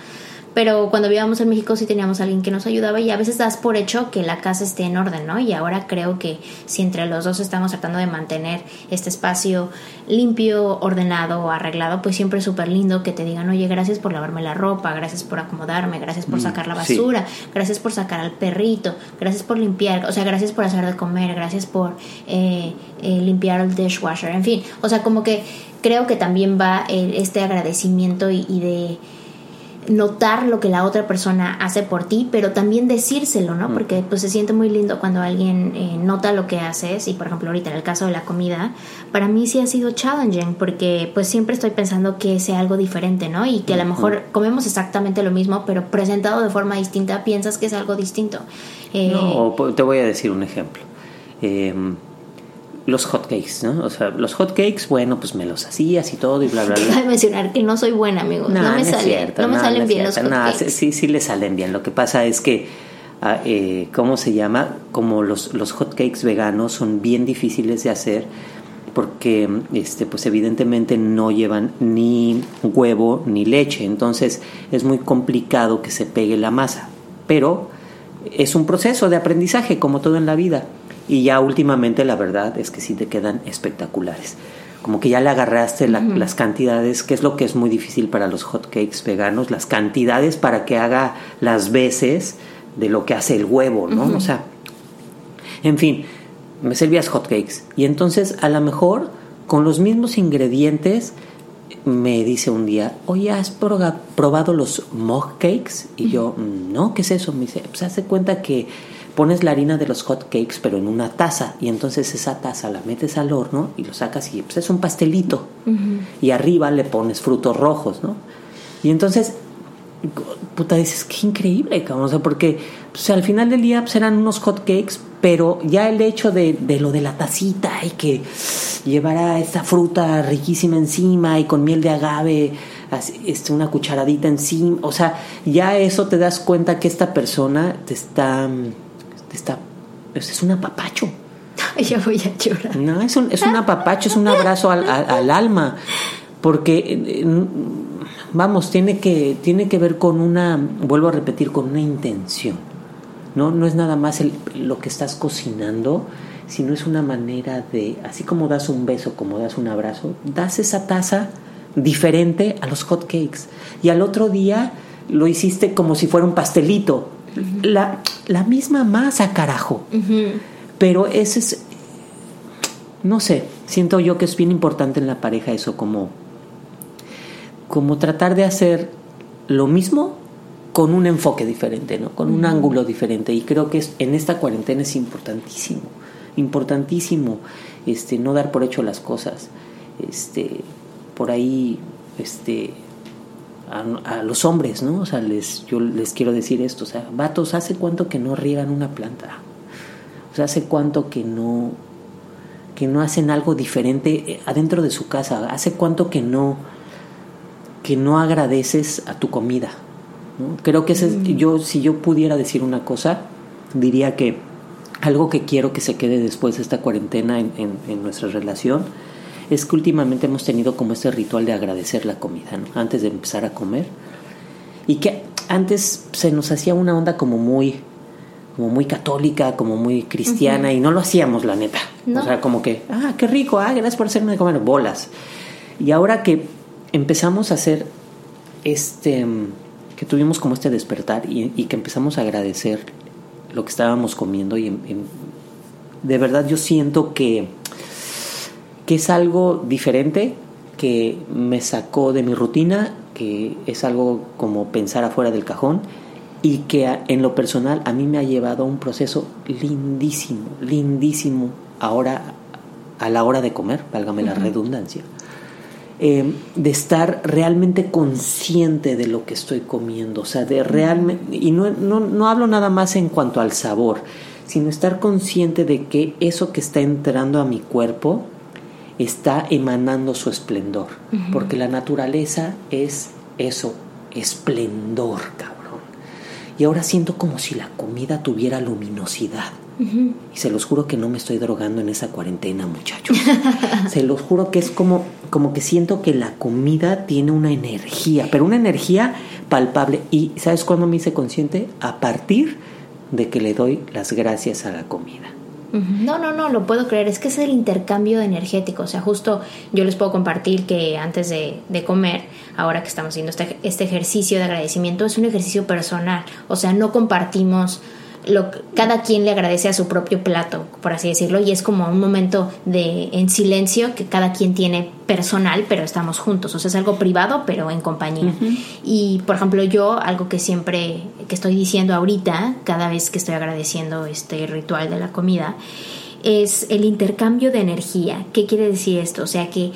Pero cuando vivíamos en México sí teníamos a alguien que nos ayudaba y a veces das por hecho que la casa esté en orden, ¿no? Y ahora creo que si entre los dos estamos tratando de mantener este espacio limpio, ordenado, arreglado, pues siempre es súper lindo que te digan, oye, gracias por lavarme la ropa, gracias por acomodarme, gracias por sacar la sí. basura, gracias por sacar al perrito, gracias por limpiar, o sea, gracias por hacer de comer, gracias por eh, eh, limpiar el dishwasher, en fin, o sea, como que creo que también va eh, este agradecimiento y, y de notar lo que la otra persona hace por ti, pero también decírselo, ¿no? Porque pues se siente muy lindo cuando alguien eh, nota lo que haces y por ejemplo ahorita en el caso de la comida, para mí sí ha sido challenging porque pues siempre estoy pensando que sea algo diferente, ¿no? Y que a lo mejor comemos exactamente lo mismo, pero presentado de forma distinta piensas que es algo distinto. Eh, No, po- te voy a decir un ejemplo. Eh, los hotcakes, ¿no? O sea, los hotcakes, bueno, pues me los hacías y todo y bla, bla, bla. Cabe mencionar que no soy buena, amigos. No, No, me cierto, no me salen bien los hotcakes. sí, sí le salen bien. Lo que pasa es que, ah, eh, ¿cómo se llama? Como los, los hotcakes veganos son bien difíciles de hacer porque, este, pues evidentemente no llevan ni huevo ni leche. Entonces es muy complicado que se pegue la masa. Pero es un proceso de aprendizaje, como todo en la vida. Y ya últimamente la verdad es que sí te quedan espectaculares. Como que ya le agarraste la- las cantidades, que es lo que es muy difícil para los hotcakes veganos, las cantidades para que haga las veces de lo que hace el huevo, ¿no? O sea, en fin, me servías hotcakes. Y entonces, a lo mejor, con los mismos ingredientes, me dice un día, oye, ¿has probado los mug cakes? Y yo, no, ¿qué es eso? Me dice, pues hace cuenta que pones la harina de los hot cakes, pero en una taza. Y entonces esa taza la metes al horno y lo sacas y pues es un pastelito. Y arriba le pones frutos rojos, ¿no? Y entonces puta, dices, qué increíble, cabrón. O sea, porque pues, al final del día pues, eran unos hot cakes, pero ya el hecho de, de lo de la tacita y que llevara esta fruta riquísima encima y con miel de agave, así, este, una cucharadita encima, o sea, ya eso te das cuenta que esta persona te está, te está, es un apapacho. Ya voy a llorar. No, es un, es un apapacho, es un abrazo al, al- al alma, porque, eh, vamos, tiene que, tiene que ver con una, vuelvo a repetir, con una intención. No, no es nada más el- lo que estás cocinando, sino es una manera de, así como das un beso, como das un abrazo, das esa taza diferente a los hot cakes. Y al otro día lo hiciste como si fuera un pastelito. La, la misma masa, carajo. Pero ese es, no sé, siento yo que es bien importante en la pareja eso, como, como tratar de hacer lo mismo con un enfoque diferente, ¿no? Con un ángulo diferente. Y creo que es, en esta cuarentena es importantísimo, importantísimo, este, no dar por hecho las cosas. Este, por ahí, este, a, a los hombres, ¿no? O sea, les, yo les quiero decir esto, o sea, vatos, ¿hace cuánto que no riegan una planta? O sea, ¿hace cuánto que no que no hacen algo diferente eh, adentro de su casa? ¿Hace cuánto que no que no agradeces a tu comida? ¿no? Creo que ese es, yo si yo pudiera decir una cosa, diría que algo que quiero que se quede después de esta cuarentena en, en, en nuestra relación es que últimamente hemos tenido como este ritual de agradecer la comida, ¿no? Antes de empezar a comer. Y que antes se nos hacía una onda como muy como muy católica, como muy cristiana, y no lo hacíamos, la neta. No. O sea, como que, ah, qué rico, ah, gracias por hacerme de comer bolas. Y ahora que empezamos a hacer este, que tuvimos como este despertar y, y que empezamos a agradecer lo que estábamos comiendo, y de verdad yo siento que, que es algo diferente, que me sacó de mi rutina, que es algo como pensar afuera del cajón y que en lo personal a mí me ha llevado a un proceso lindísimo, lindísimo ahora a la hora de comer, válgame la redundancia, eh, de estar realmente consciente de lo que estoy comiendo, o sea, de realmente, y no, no, no hablo nada más en cuanto al sabor, sino estar consciente de que eso que está entrando a mi cuerpo está emanando su esplendor, porque la naturaleza es eso, esplendor, cabrón. Y ahora siento como si la comida tuviera luminosidad. Y se los juro que no me estoy drogando en esa cuarentena, muchachos. se los juro que es como, como que siento que la comida tiene una energía, pero una energía palpable. ¿Y sabes cuándo me hice consciente? A partir de que le doy las gracias a la comida. No, no, no, lo puedo creer. Es que es el intercambio energético. O sea, justo yo les puedo compartir que antes de, de comer, ahora que estamos haciendo este, este ejercicio de agradecimiento, es un ejercicio personal. O sea, no compartimos. Lo, cada quien le agradece a su propio plato, por así decirlo, y es como un momento de en silencio que cada quien tiene personal, pero estamos juntos. O sea, es algo privado, pero en compañía. Y, por ejemplo, yo, algo que siempre, que estoy diciendo ahorita, cada vez que estoy agradeciendo este ritual de la comida, es el intercambio de energía. ¿Qué quiere decir esto? O sea, que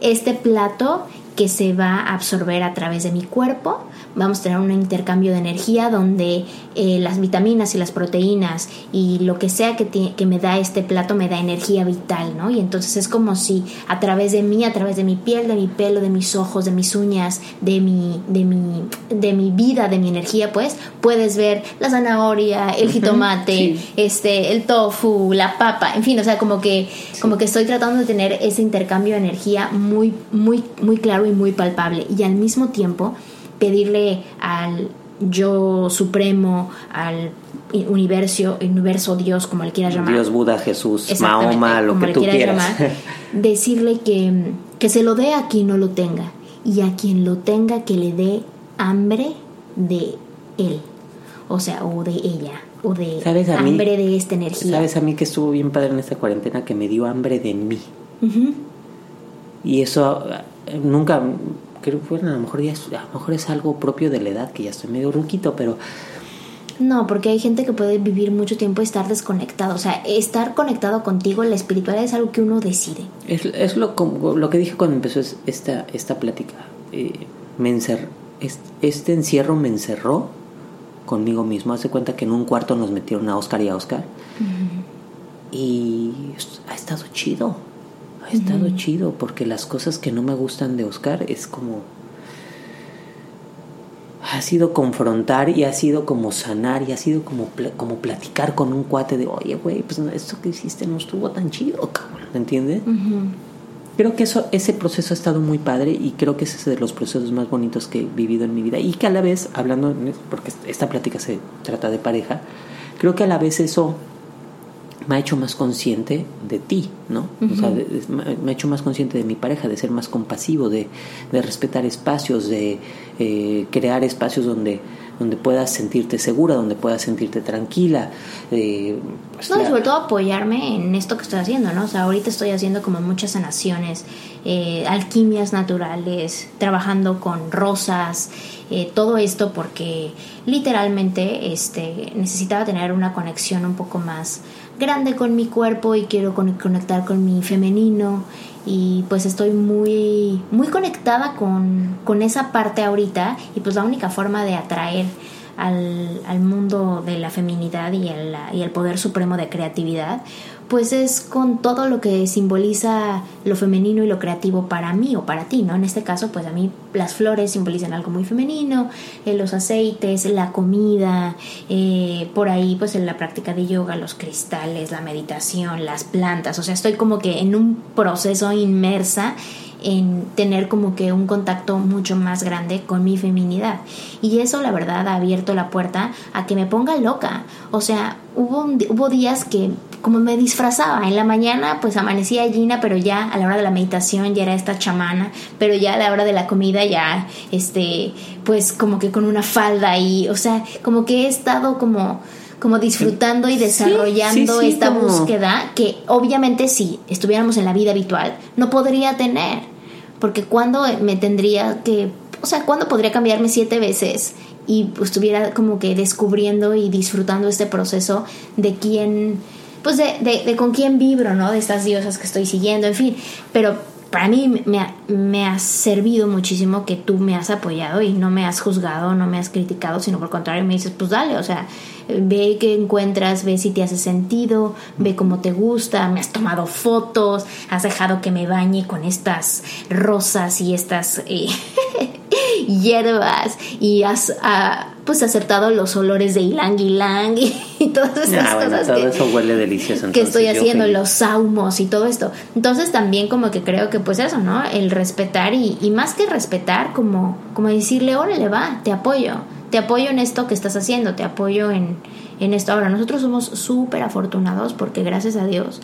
este plato que se va a absorber a través de mi cuerpo, vamos a tener un intercambio de energía donde eh, las vitaminas y las proteínas y lo que sea que, me da este plato me da energía vital, ¿no? Y entonces es como si a través de mí, a través de mi piel, de mi pelo, de mis ojos, de mis uñas, de mi, de mi, de mi vida, de mi energía, pues, puedes ver la zanahoria, el jitomate, sí. este, el tofu, la papa, en fin, o sea, como que, como que estoy tratando de tener ese intercambio de energía muy, muy, muy claro y muy palpable. Y al mismo tiempo pedirle al yo supremo, al universo, universo Dios, como le quieras llamar. Dios, Buda, Jesús, Mahoma, lo que tú quieras llamar, decirle que, que se lo dé a quien no lo tenga y a quien lo tenga que le dé hambre de él, o sea, o de ella, o de ¿Sabes a mí? hambre de esta energía. ¿Sabes a mí que estuvo bien padre en esta cuarentena? Que me dio hambre de mí. Y eso eh, nunca, que bueno, a lo mejor ya es, a lo mejor es algo propio de la edad, que ya estoy medio ruquito, pero No, porque hay gente que puede vivir mucho tiempo y estar desconectado. O sea, estar conectado contigo, la espiritualidad es algo que uno decide. es, es lo, como- lo que dije cuando empezó es- esta, esta plática. Eh, me encer- este encierro me encerró conmigo mismo. Hace cuenta que en un cuarto nos metieron a Oscar y a Oscar. Y ha estado chido. Ha estado chido porque las cosas que no me gustan de Oscar es como ha sido confrontar y ha sido como sanar y ha sido como, como platicar con un cuate de, oye, güey, pues esto que hiciste no estuvo tan chido, cabrón, ¿me entiendes? Creo que eso, ese proceso ha estado muy padre y creo que ese es de los procesos más bonitos que he vivido en mi vida. Y que a la vez, hablando, porque esta plática se trata de pareja, creo que a la vez eso me ha hecho más consciente de ti, ¿no? O sea, me ha hecho más consciente de mi pareja, de ser más compasivo, de, de respetar espacios, de eh, crear espacios donde, donde puedas sentirte segura, donde puedas sentirte tranquila. Eh, pues no, sobre todo apoyarme en esto que estoy haciendo, ¿no? O sea, ahorita estoy haciendo como muchas sanaciones, eh, alquimias naturales, trabajando con rosas, todo esto porque literalmente este, necesitaba tener una conexión un poco más grande con mi cuerpo y quiero conectar con mi femenino. Y pues estoy muy muy conectada con, con esa parte ahorita y pues la única forma de atraer al, al mundo de la feminidad y el, y el poder supremo de creatividad pues es con todo lo que simboliza lo femenino y lo creativo para mí o para ti, ¿no? En este caso, pues a mí las flores simbolizan algo muy femenino, eh, los aceites, la comida, eh, por ahí pues en la práctica de yoga, los cristales, la meditación, las plantas, o sea, estoy como que en un proceso inmersa en tener como que un contacto mucho más grande con mi feminidad. Y eso la verdad ha abierto la puerta a que me ponga loca. O sea, hubo, hubo días que como me disfrazaba. En la mañana pues amanecía Gina, pero ya a la hora de la meditación ya era esta chamana, pero ya a la hora de la comida ya, este, pues como que con una falda y, o sea, como que he estado como como disfrutando y desarrollando esta búsqueda que obviamente si estuviéramos en la vida habitual no podría tener porque cuando me tendría que o sea cuando podría cambiarme siete veces y estuviera como que descubriendo y disfrutando este proceso de quién pues de, de, con quién vibro, ¿no? De estas diosas que estoy siguiendo, en fin. Pero para mí me ha, servido muchísimo que tú me has apoyado y no me has juzgado, no me has criticado, sino por el contrario me dices, pues dale, o sea, ve qué encuentras, ve si te hace sentido, ve cómo te gusta, me has tomado fotos, has dejado que me bañe con estas rosas y estas eh, hierbas y has ah, pues aceptado los olores de ilang ilang y, todas esas ah, cosas todo eso huele delicioso que estoy haciendo los saumos y todo esto. Entonces también como que creo que pues eso no el respetar y, y más que respetar como como decirle órale va te apoyo te apoyo en esto que estás haciendo te apoyo en en esto ahora nosotros somos súper afortunados porque gracias a Dios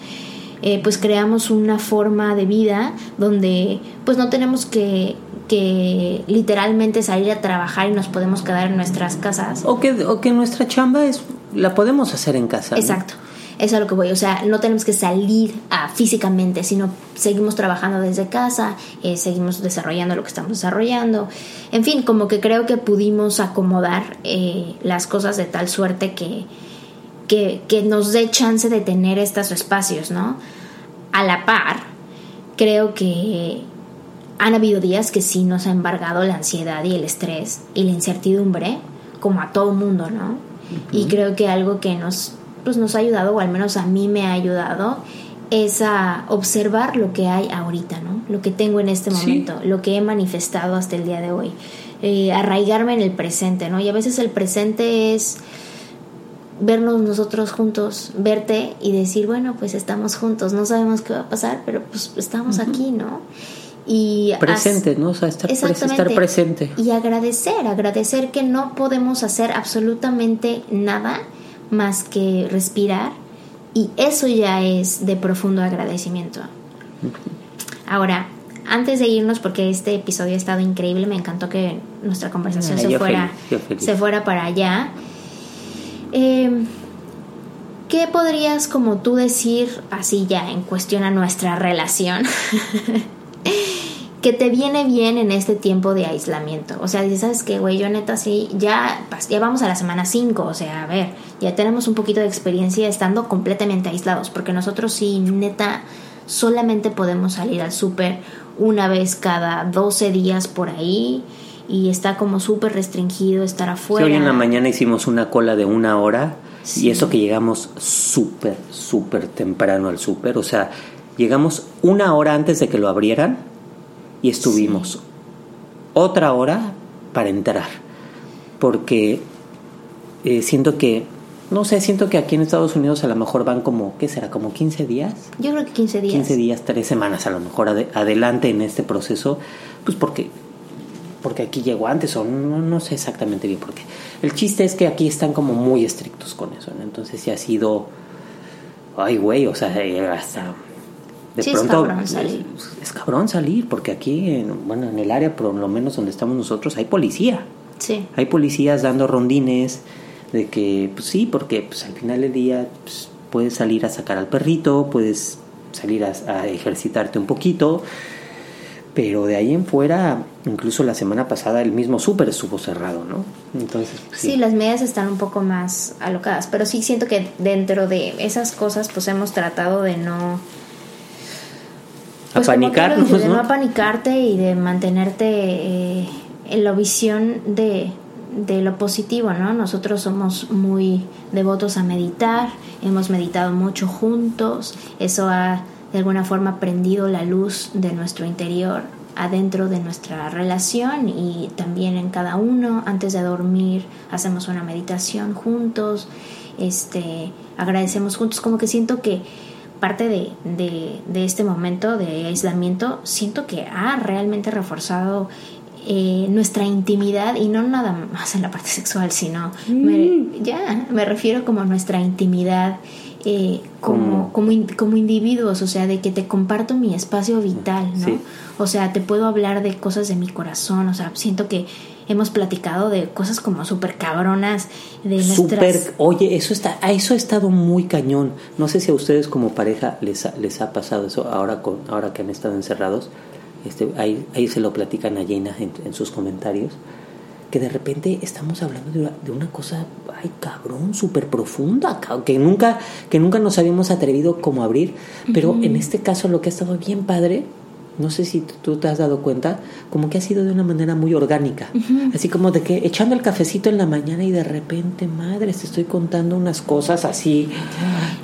eh, pues creamos una forma de vida donde pues no tenemos que, que literalmente salir a trabajar y nos podemos quedar en nuestras casas. O que, o que nuestra chamba es la podemos hacer en casa. Exacto. Eso es a lo que voy. O sea, no tenemos que salir a, físicamente, sino seguimos trabajando desde casa, eh, seguimos desarrollando lo que estamos desarrollando. En fin, como que creo que pudimos acomodar eh, las cosas de tal suerte que, que, nos dé chance de tener estos espacios, ¿no? A la par, creo que han habido días que sí nos ha embargado la ansiedad y el estrés y la incertidumbre, como a todo mundo, ¿no? Y creo que algo que nos, pues nos ha ayudado, o al menos a mí me ha ayudado, es a observar lo que hay ahorita, ¿no? Lo que tengo en este momento, lo que he manifestado hasta el día de hoy. Eh, arraigarme en el presente, ¿no? Y a veces el presente es vernos nosotros juntos, verte y decir, bueno, pues estamos juntos, no sabemos qué va a pasar, pero pues estamos aquí, ¿no? Y presente, ¿no? O sea, estar, estar presente. Y agradecer, agradecer que no podemos hacer absolutamente nada más que respirar y eso ya es de profundo agradecimiento. Ahora, antes de irnos, porque este episodio ha estado increíble, me encantó que nuestra conversación ah, se, fuera, se fuera para allá. Eh, ¿Qué podrías como tú decir así ya en cuestión a nuestra relación? que te viene bien en este tiempo de aislamiento. O sea, dices, ¿sabes qué, güey? Yo neta sí, ya, ya vamos a la semana 5, o sea, a ver, ya tenemos un poquito de experiencia estando completamente aislados, porque nosotros sí, neta, solamente podemos salir al súper una vez cada 12 días por ahí y está como súper restringido estar afuera. hoy en la mañana hicimos una cola de una hora y eso que llegamos súper, súper temprano al súper, o sea, llegamos una hora antes de que lo abrieran y estuvimos otra hora para entrar, porque eh, siento que, no sé, siento que aquí en Estados Unidos a lo mejor van como, ¿qué será? Como 15 días. Yo creo que 15 días. 15 días, 3 semanas a lo mejor adelante en este proceso, pues porque porque aquí llegó antes o no, no sé exactamente bien por qué. El chiste es que aquí están como muy estrictos con eso, ¿no? Entonces sí ha sido, ay güey, o sea, eh, hasta de pronto es cabrón salir. Es, cabrón salir, porque aquí, en, bueno, en el área, por lo menos donde estamos nosotros, hay policía. Sí. Hay policías dando rondines de que, pues sí, porque pues, al final del día pues, puedes salir a sacar al perrito, puedes salir a, a ejercitarte un poquito pero de ahí en fuera, incluso la semana pasada el mismo súper estuvo cerrado, ¿no? Entonces, pues, sí. las medidas están un poco más alocadas, pero sí siento que dentro de esas cosas pues hemos tratado de no pues apanicarnos, de no apanicarte y de mantenerte eh, en la visión de, de lo positivo, ¿no? Nosotros somos muy devotos a meditar, hemos meditado mucho juntos, eso ha de alguna forma prendido la luz de nuestro interior adentro de nuestra relación y también en cada uno antes de dormir hacemos una meditación juntos este agradecemos juntos como que siento que parte de, de, este momento de aislamiento siento que ha realmente reforzado eh, nuestra intimidad y no nada más en la parte sexual sino mm. ya me refiero como nuestra intimidad eh, como, como, como, individuos, o sea, de que te comparto mi espacio vital, ¿no? O sea, te puedo hablar de cosas de mi corazón, o sea, siento que hemos platicado de cosas como súper cabronas de Súper, oye, eso está, eso ha estado muy cañón. No sé si a ustedes como pareja les ha, les ha pasado eso ahora con, ahora que han estado encerrados. Este, ahí, ahí se lo platican a Jaina en sus comentarios que de repente estamos hablando de una, cosa, ay cabrón, súper profunda, que nunca, que nunca nos habíamos atrevido como a abrir, pero en este caso lo que ha estado bien padre, no sé si tú te has dado cuenta, como que ha sido de una manera muy orgánica, así como de que echando el cafecito en la mañana y de repente, madre, te estoy contando unas cosas así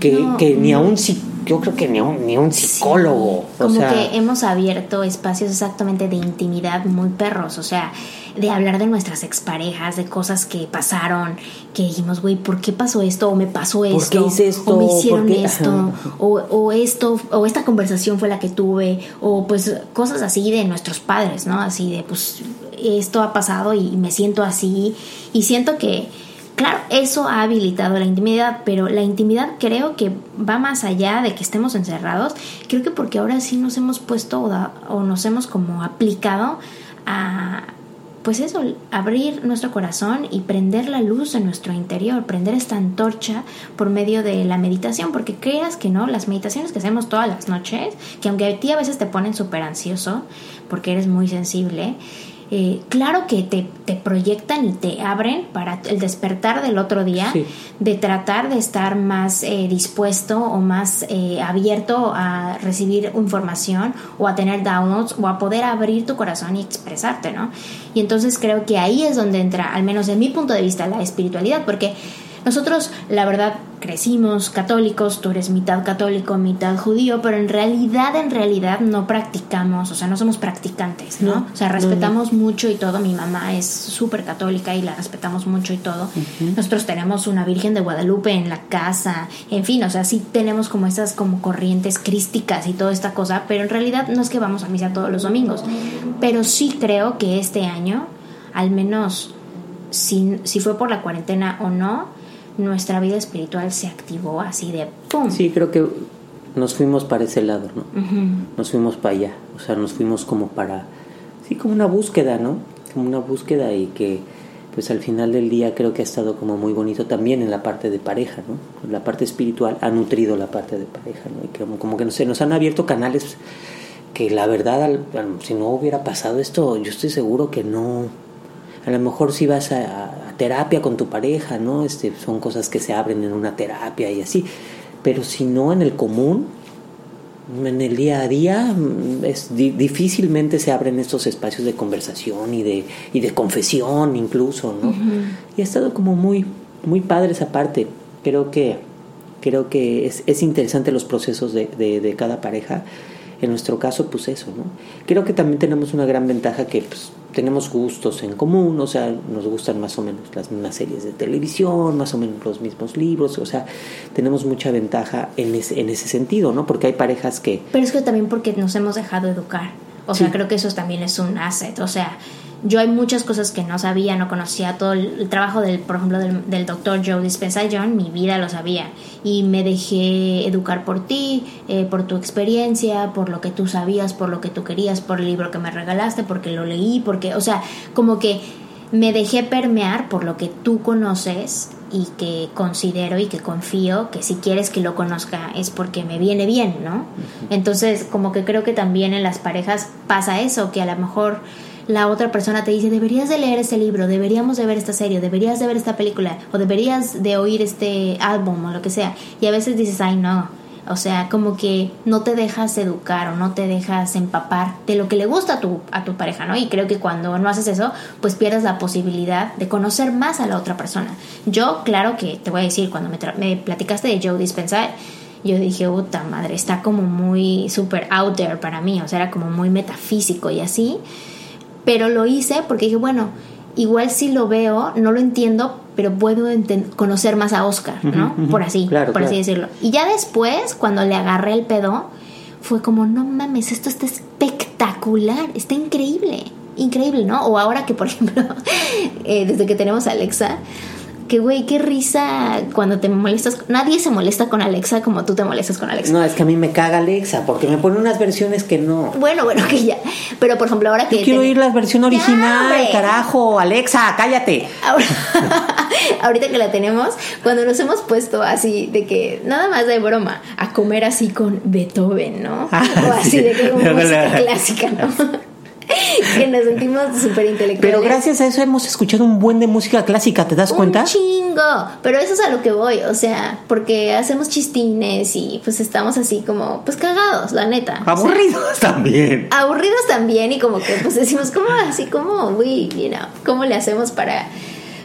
que, que ni aún si yo creo que ni un, ni un psicólogo. como que hemos abierto espacios exactamente de intimidad muy perros, o sea, de hablar de nuestras exparejas, de cosas que pasaron, que dijimos, güey, ¿por qué pasó esto? O me pasó esto, ¿Por qué esto? o me hicieron esto, o, o, esto, o esta conversación fue la que tuve, o pues cosas así de nuestros padres, ¿no? Así de, pues esto ha pasado y me siento así, y siento que Claro, eso ha habilitado la intimidad, pero la intimidad creo que va más allá de que estemos encerrados. Creo que porque ahora sí nos hemos puesto o, nos hemos como aplicado a, pues eso, abrir nuestro corazón y prender la luz en nuestro interior, prender esta antorcha por medio de la meditación, porque creas que no, las meditaciones que hacemos todas las noches, que aunque a ti a veces te ponen súper ansioso, porque eres muy sensible, eh, claro que te, te, proyectan y te abren para el despertar del otro día, de tratar de estar más eh, dispuesto o más eh, abierto a recibir información o a tener downloads o a poder abrir tu corazón y expresarte, ¿no? Y entonces creo que ahí es donde entra, al menos en mi punto de vista, la espiritualidad, porque nosotros, la verdad, crecimos católicos, tú eres mitad católico, mitad judío, pero en realidad, en realidad no practicamos, o sea, no somos practicantes, ¿no? o sea, respetamos mucho y todo. Mi mamá es súper católica y la respetamos mucho y todo. Nosotros tenemos una Virgen de Guadalupe en la casa, en fin, o sea, sí tenemos como esas como corrientes crísticas y toda esta cosa, pero en realidad no es que vamos a misa todos los domingos. Pero sí creo que este año, al menos si, si fue por la cuarentena o no, nuestra vida espiritual se activó así de ¡pum! Sí, creo que nos fuimos para ese lado, ¿no? Nos fuimos para allá, o sea, nos fuimos como para, sí, como una búsqueda, ¿no? Como una búsqueda y que, pues al final del día creo que ha estado como muy bonito también en la parte de pareja, ¿no? La parte espiritual ha nutrido la parte de pareja, ¿no? Y como, como que no sé, nos han abierto canales que la verdad, si no hubiera pasado esto, yo estoy seguro que no, a lo mejor si vas a, terapia con tu pareja, ¿no? Este, son cosas que se abren en una terapia y así. Pero si no en el común, en el día a día mm, es di- difícilmente se abren estos espacios de conversación y de, y de confesión incluso, ¿no? Y ha estado como muy, muy padre esa parte. Creo que, creo que es, es interesante los procesos de, de, de cada pareja. En nuestro caso, pues eso, ¿no? Creo que también tenemos una gran ventaja que pues, tenemos gustos en común, o sea, nos gustan más o menos las mismas series de televisión, más o menos los mismos libros, o sea, tenemos mucha ventaja en ese, en ese sentido, ¿no? Porque hay parejas que... Pero es que también porque nos hemos dejado educar. O sea, creo que eso también es un asset. O sea, yo hay muchas cosas que no sabía, no conocía. Todo el, el trabajo del, por ejemplo, del, del doctor Joe Dispenza, yo en mi vida lo sabía. Y me dejé educar por ti, eh, por tu experiencia, por lo que tú sabías, por lo que tú querías, por el libro que me regalaste, porque lo leí, porque, o sea, como que me dejé permear por lo que tú conoces y que considero y que confío que si quieres que lo conozca es porque me viene bien, ¿no? Entonces, como que creo que también en las parejas pasa eso, que a lo mejor la otra persona te dice, deberías de leer este libro, deberíamos de ver esta serie, deberías de ver esta película, o deberías de oír este álbum o lo que sea. Y a veces dices, ay no, o sea, como que no te dejas educar o no te dejas empapar de lo que le gusta a tu, a tu pareja, ¿no? Y creo que cuando no haces eso, pues pierdes la posibilidad de conocer más a la otra persona. Yo, claro que te voy a decir, cuando me, me platicaste de Joe Dispenza, yo dije, puta madre, está como muy super out there para mí, o sea, era como muy metafísico y así. Pero lo hice porque dije, bueno, igual si lo veo, no lo entiendo, pero puedo conocer más a Oscar, ¿no? Por así, Claro, por así decirlo. Y ya después, cuando le agarré el pedo, fue como, no mames, esto está espectacular, está increíble, increíble, ¿no? O ahora que, por ejemplo, eh, desde que tenemos a Alexa, que güey, qué risa cuando te molestas. Nadie se molesta con Alexa como tú te molestas con Alexa. No, es que a mí me caga Alexa, porque me pone unas versiones que no. Bueno, bueno, que ya. Pero por ejemplo, ahora que. Yo quiero ten- oír la versión Ya, original, hombre. carajo, Alexa, cállate. Ahora- ahorita que la tenemos, cuando nos hemos puesto así de que nada más de broma a comer así con Beethoven, ¿no? Ah, o así sí. de que como música clásica, ¿no? que nos sentimos súper intelectuales. Pero gracias a eso hemos escuchado un buen de música clásica, ¿te das cuenta? Un chingo. Pero eso es a lo que voy, o sea, porque hacemos chistines y pues estamos así como, pues cagados, la neta. O sea, Aburridos también. aburridos también y como que pues decimos como así como we you know cómo le hacemos para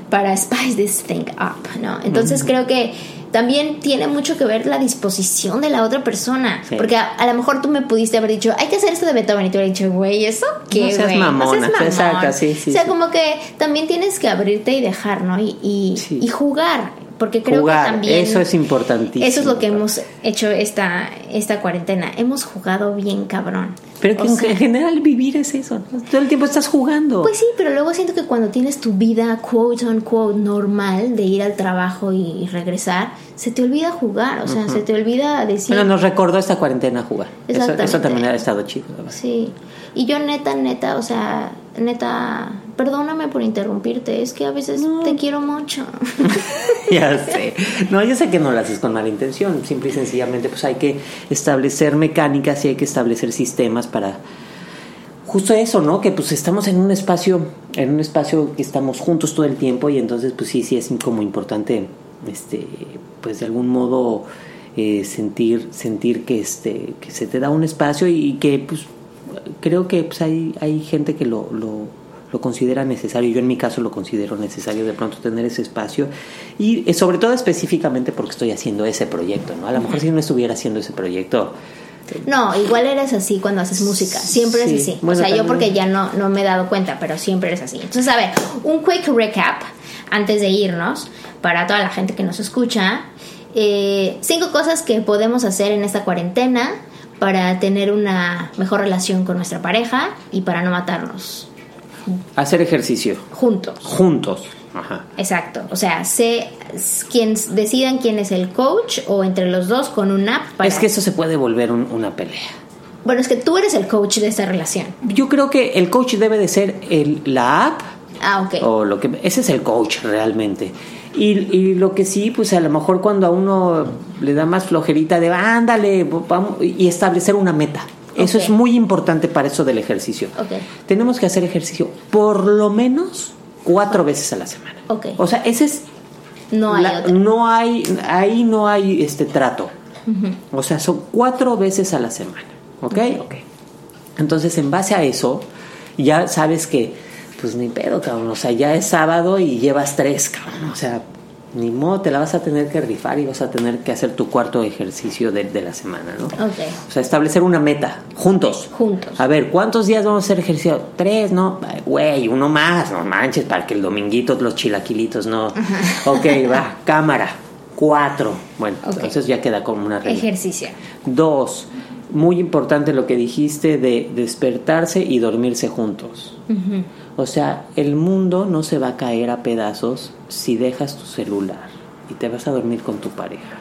para spice this thing up no entonces creo que también tiene mucho que ver la disposición de la otra persona Sí. porque a, a lo mejor tú me pudiste haber dicho hay que hacer esto de Beethoven y tú hubieras dicho güey eso qué No seas güey? mamona, mamón". exacto, sí, sí, o sea como que también tienes que abrirte y dejar no y y, y jugar porque creo Jugar, que también eso es importantísimo. eso es lo que hemos hecho esta esta cuarentena hemos jugado bien cabrón Pero que O en general vivir es eso, ¿no? Todo el tiempo estás jugando. Pues sí, pero luego siento que cuando tienes tu vida quote unquote normal de ir al trabajo y regresar, se te olvida jugar, o sea, se te olvida decir. Bueno, nos recordó esta cuarentena jugar. Eso, eso también ha estado chido. Sí. Y yo neta, neta, o sea, neta, perdóname por interrumpirte, es que a veces te quiero mucho. ya sé. No, yo sé que no lo haces con mala intención. Simple y sencillamente, pues hay que establecer mecánicas y hay que establecer sistemas para justo eso, ¿no? Que pues estamos en un espacio, en un espacio que estamos juntos todo el tiempo y entonces, pues sí, sí es como importante, este, pues de algún modo eh, sentir, sentir que este, que se te da un espacio y que, pues, creo que pues hay, hay gente que lo, lo lo considera necesario, yo en mi caso lo considero necesario de pronto tener ese espacio y eh, sobre todo específicamente porque estoy haciendo ese proyecto, ¿no? A lo mejor si no estuviera haciendo ese proyecto, No, igual eres así cuando haces música. Siempre Sí, eres así. bueno, o sea, yo porque ya no, no me he dado cuenta, pero siempre eres así. Entonces, a ver, un quick recap antes de irnos para toda la gente que nos escucha. Eh, cinco cosas que podemos hacer en esta cuarentena para tener una mejor relación con nuestra pareja y para no matarnos hacer ejercicio juntos. juntos. Ajá. Exacto. O sea, sé quien decidan quién es el coach o entre los dos con una app para... Es que eso se puede volver un- una pelea. Bueno, es que tú eres el coach de esta relación. Yo creo que el coach debe de ser el, la app Ah, ok. o lo que ese es el coach realmente y, y lo que sí pues a lo mejor cuando a uno le da más flojerita de ándale vamos y establecer una meta eso es muy importante para eso del ejercicio Ok. tenemos que hacer ejercicio por lo menos cuatro veces a la semana Ok. o sea ese es No hay la- otra. no hay ahí no hay este trato O sea, son cuatro veces a la semana. ¿Ok? Ok. Entonces, en base a eso, ya sabes que, pues ni pedo, cabrón. O sea, ya es sábado y llevas tres, cabrón. O sea, ni modo, te la vas a tener que rifar y vas a tener que hacer tu cuarto ejercicio de, de la semana, ¿no? Ok. O sea, establecer una meta, juntos. Juntos. A ver, ¿cuántos días vamos a hacer ejercicio? Tres, ¿no? Güey, uno más, no manches, para que el dominguito, los chilaquilitos, no. Ok, va, cámara. Cuatro. Bueno, entonces ya queda como una regla. Ejercicio. Dos, muy importante lo que dijiste de despertarse y dormirse juntos. O sea, el mundo no se va a caer a pedazos si dejas tu celular y te vas a dormir con tu pareja.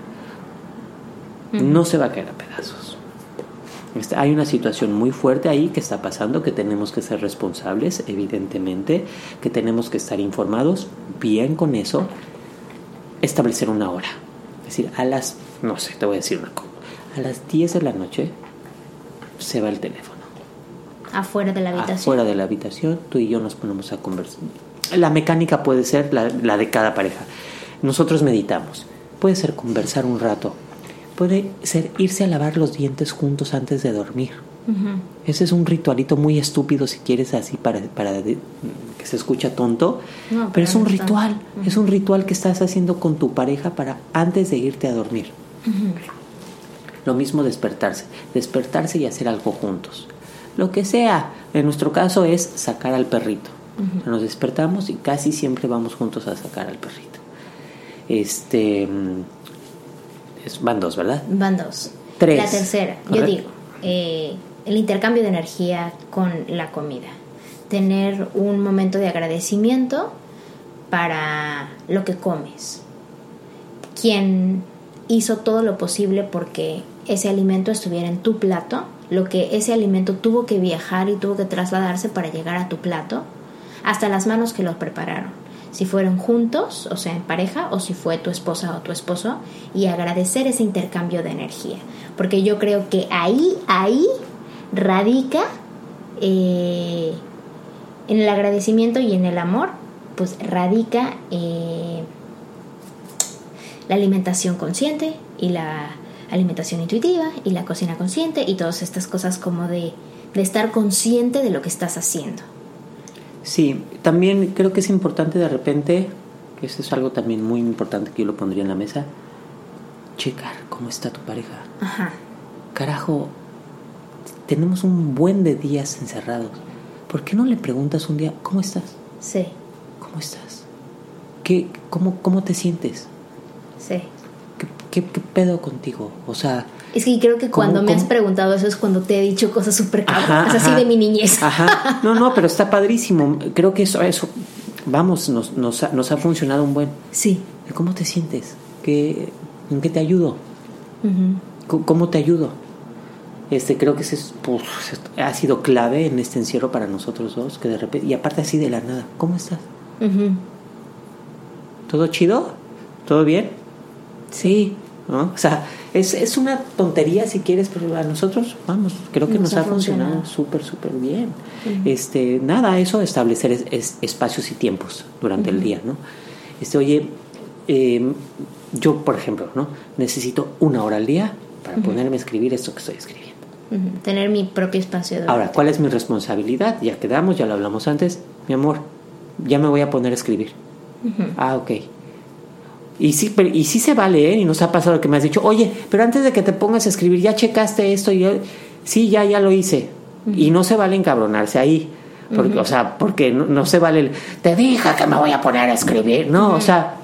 No se va a caer a pedazos. Este, Hay una situación muy fuerte ahí que está pasando, que tenemos que ser responsables, evidentemente, que tenemos que estar informados, bien con eso, establecer una hora. Es decir, a las, no sé, te voy a decir una cosa, a las 10 de la noche se va el teléfono. Afuera de la habitación. Afuera de la habitación, tú y yo nos ponemos a conversar. La mecánica puede ser la, la de cada pareja. Nosotros meditamos. Puede ser conversar un rato. Puede ser irse a lavar los dientes juntos antes de dormir. Ese es un ritualito muy estúpido si quieres así para, para de- que se escucha tonto. No, pero, pero es un no ritual. Es un ritual que estás haciendo con tu pareja para antes de irte a dormir. Lo mismo despertarse. Despertarse y hacer algo juntos. Lo que sea. En nuestro caso es sacar al perrito. Nos despertamos y casi siempre vamos juntos a sacar al perrito. Este. mm, es- van dos, ¿verdad? Van dos. Tres. La tercera, yo digo, eh, el intercambio de energía con la comida. Tener un momento de agradecimiento para lo que comes. Quien hizo todo lo posible porque ese alimento estuviera en tu plato, lo que ese alimento tuvo que viajar y tuvo que trasladarse para llegar a tu plato, hasta las manos que lo prepararon. Si fueron juntos, o sea, en pareja, o si fue tu esposa o tu esposo, y agradecer ese intercambio de energía. Porque yo creo que ahí, ahí radica eh, en el agradecimiento y en el amor, pues radica eh, la alimentación consciente y la alimentación intuitiva y la cocina consciente y todas estas cosas como de, de estar consciente de lo que estás haciendo. Sí, también creo que es importante de repente, que eso es algo también muy importante que yo lo pondría en la mesa, checar cómo está tu pareja. Ajá. Carajo, tenemos un buen de días encerrados. ¿Por qué no le preguntas un día, ¿cómo estás? Sí, ¿Cómo estás? ¿Qué, cómo, ¿Cómo te sientes? sí. ¿Qué, pedo contigo? O sea, Es que creo que ¿Cómo- cuando me has preguntado eso es cuando te he dicho cosas súper cabronas, así de mi niñez. Ajá. No, no, pero está padrísimo. Creo que eso, eso vamos, nos, nos, ha, nos ha funcionado un buen. Sí. ¿Cómo te sientes? ¿Qué, ¿En qué te ayudo? ¿Cómo- ¿Cómo te ayudo? Este, creo que ese es, pues, ha sido clave en este encierro para nosotros dos, que de repente, y aparte así de la nada, ¿cómo estás? Ujú. ¿Todo chido? ¿Todo bien? Sí, ¿no? O sea, es, es una tontería si quieres, pero a nosotros, vamos, creo que nos, Nos ha funcionado súper, súper bien. Este, nada, eso, establecer es- es- espacios y tiempos durante el día, ¿no? Este, oye, eh, yo, por ejemplo, ¿no? Necesito una hora al día para ponerme a escribir esto que estoy escribiendo. Tener mi propio espacio de Ahora, ¿cuál es mi responsabilidad? Ya quedamos, ya lo hablamos antes. Mi amor, ya me voy a poner a escribir. Ah, ok. Y sí, pero, y sí se vale, ¿eh? Y nos ha pasado lo que me has dicho, oye, pero antes de que te pongas a escribir, ¿ya checaste esto? Y yo, sí, ya, ya lo hice. Y no se vale encabronarse ahí. Porque, O sea, porque no, no se vale el, te dije que me voy a poner a escribir. No, o sea,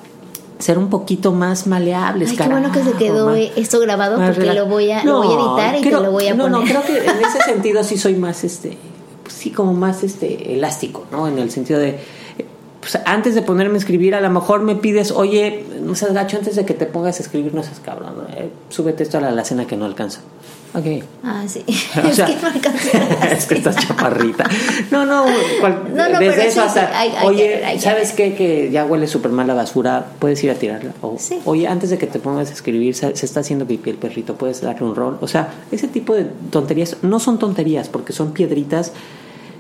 ser un poquito más maleables, Ay, qué bueno que se quedó más- esto grabado porque lo voy, a, lo No, voy a editar y creo- te lo voy a no, poner. No, creo que en ese sentido sí soy más, este, pues sí, como más, este, elástico, ¿no? En el sentido de, pues antes de ponerme a escribir, a lo mejor me pides, oye, no seas gacho, antes de que te pongas a escribir, no seas cabrón. Eh, súbete esto a la alacena que no alcanza. Ok. Ah, sí. O es sea, que no alcanza. es que estás chaparrita. No, no, cual- No, no, desde pero eso sí, hasta, sí, hay- hay oye, que ver, hay que ¿sabes qué? Que ya huele súper mal la basura, puedes ir a tirarla. O, Sí. Oye, antes de que te pongas a escribir, se, se está haciendo pipí el perrito, puedes darle un rol. O sea, ese tipo de tonterías no son tonterías porque son piedritas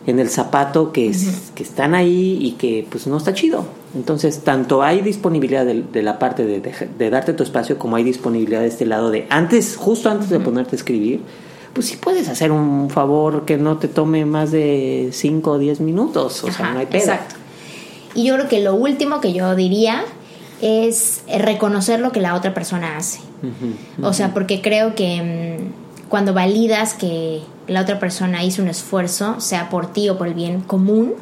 en el zapato que, es- que están ahí y que pues no está chido. Entonces, tanto hay disponibilidad de, la parte de, de, darte tu espacio como hay disponibilidad de este lado de antes, justo antes de ponerte a escribir, pues sí puedes hacer un favor que no te tome más de 5 o 10 minutos, o sea, no hay pedo. Exacto. Y yo creo que lo último que yo diría es reconocer lo que la otra persona hace. O sea, porque creo que cuando validas que la otra persona hizo un esfuerzo, sea por ti o por el bien común,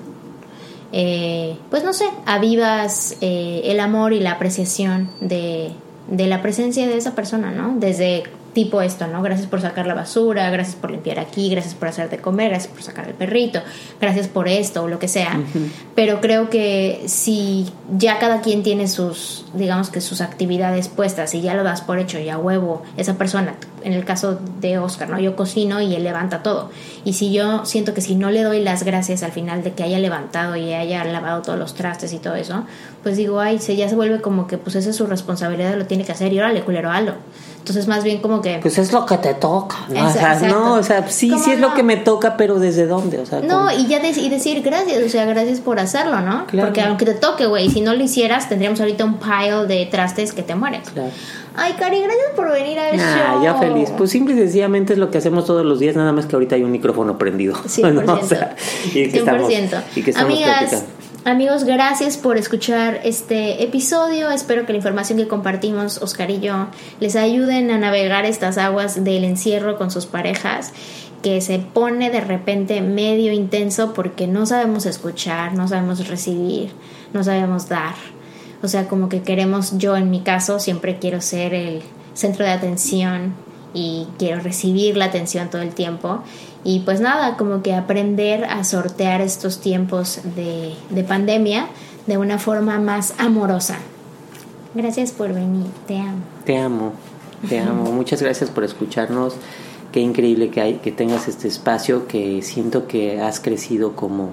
eh, pues no sé, avivas eh, el amor y la apreciación de, de la presencia de esa persona, ¿no? Desde tipo esto, ¿no? Gracias por sacar la basura, gracias por limpiar aquí, gracias por hacerte comer, gracias por sacar el perrito, gracias por esto o lo que sea. Pero creo que si ya cada quien tiene sus, digamos que sus actividades puestas y ya lo das por hecho y a huevo, esa persona, en el caso de Oscar, ¿no? Yo cocino y él levanta todo. Y si yo siento que si no le doy las gracias al final de que haya levantado y haya lavado todos los trastes y todo eso, pues digo, ay, se ya se vuelve como que pues esa es su responsabilidad, lo tiene que hacer y órale, culero, halo. Entonces, más bien como que. Pues es lo que te toca, ¿no? o sea, no, o sea, sí, sí es lo que me toca, pero ¿desde dónde? O sea, no, y ya y decir gracias, o sea, gracias por hacerlo, ¿no? Porque aunque te toque, güey, si no lo hicieras, tendríamos ahorita un pile de trastes que te mueres. Claro. Ay, Cari, gracias por venir a eso. Ah, ya feliz. Pues simple y sencillamente es lo que hacemos todos los días, nada más que ahorita hay un micrófono prendido. 100%. ¿no? O sea, y que 100%. Estamos, y que estamos Amigas, Amigos, gracias por escuchar este episodio. Espero que la información que compartimos, Oscar y yo, les ayuden a navegar estas aguas del encierro con sus parejas, que se pone de repente medio intenso porque no sabemos escuchar, no sabemos recibir, no sabemos dar. O sea, como que queremos, yo en mi caso, siempre quiero ser el centro de atención y quiero recibir la atención todo el tiempo. Y pues nada, como que aprender a sortear estos tiempos de, de pandemia de una forma más amorosa. Gracias por venir, te amo. Te amo, te amo. Muchas gracias por escucharnos. Qué increíble que, hay, que tengas este espacio, que siento que has crecido como,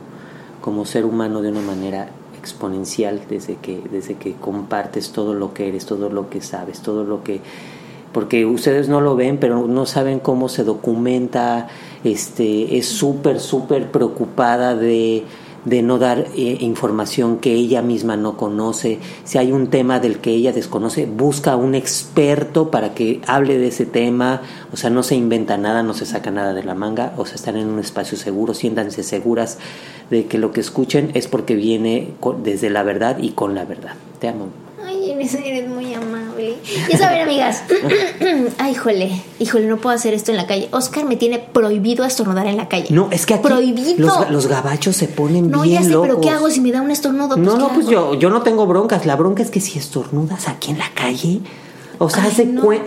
como ser humano de una manera exponencial desde que, desde que compartes todo lo que eres, todo lo que sabes, todo lo que porque ustedes no lo ven, pero no saben cómo se documenta, este, es súper, súper preocupada de, de no dar eh, información que ella misma no conoce. Si hay un tema del que ella desconoce, busca un experto para que hable de ese tema. O sea, no se inventa nada, no se saca nada de la manga. O sea, están en un espacio seguro, siéntanse seguras de que lo que escuchen es porque viene desde la verdad y con la verdad. Te amo. Ay, eres muy. Ya saben, amigas. Ay, híjole, híjole, no puedo hacer esto en la calle. Oscar me tiene prohibido estornudar en la calle. No, es que aquí prohibido. Los, gabachos se ponen no, bien No, ya sé, pero ¿qué hago si me da un estornudo? Pues, no, no, pues yo, yo no tengo broncas. La bronca es que si estornudas aquí en la calle, o sea,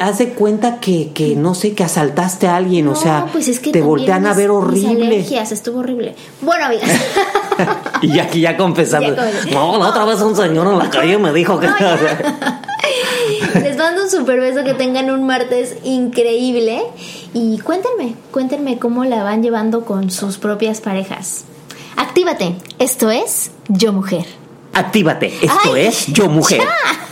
hace, cuenta que, que, no sé, que asaltaste a alguien, o sea, pues es que te voltean a ver horrible. alergias, estuvo horrible. Bueno, amigas. y aquí ya confesando. no, la otra vez un señor en la calle me dijo que... un super beso, que tengan un martes increíble. Y cuéntenme, cuéntenme cómo la van llevando con sus propias parejas. Actívate, esto es Yo Mujer. Actívate, esto es Yo Mujer.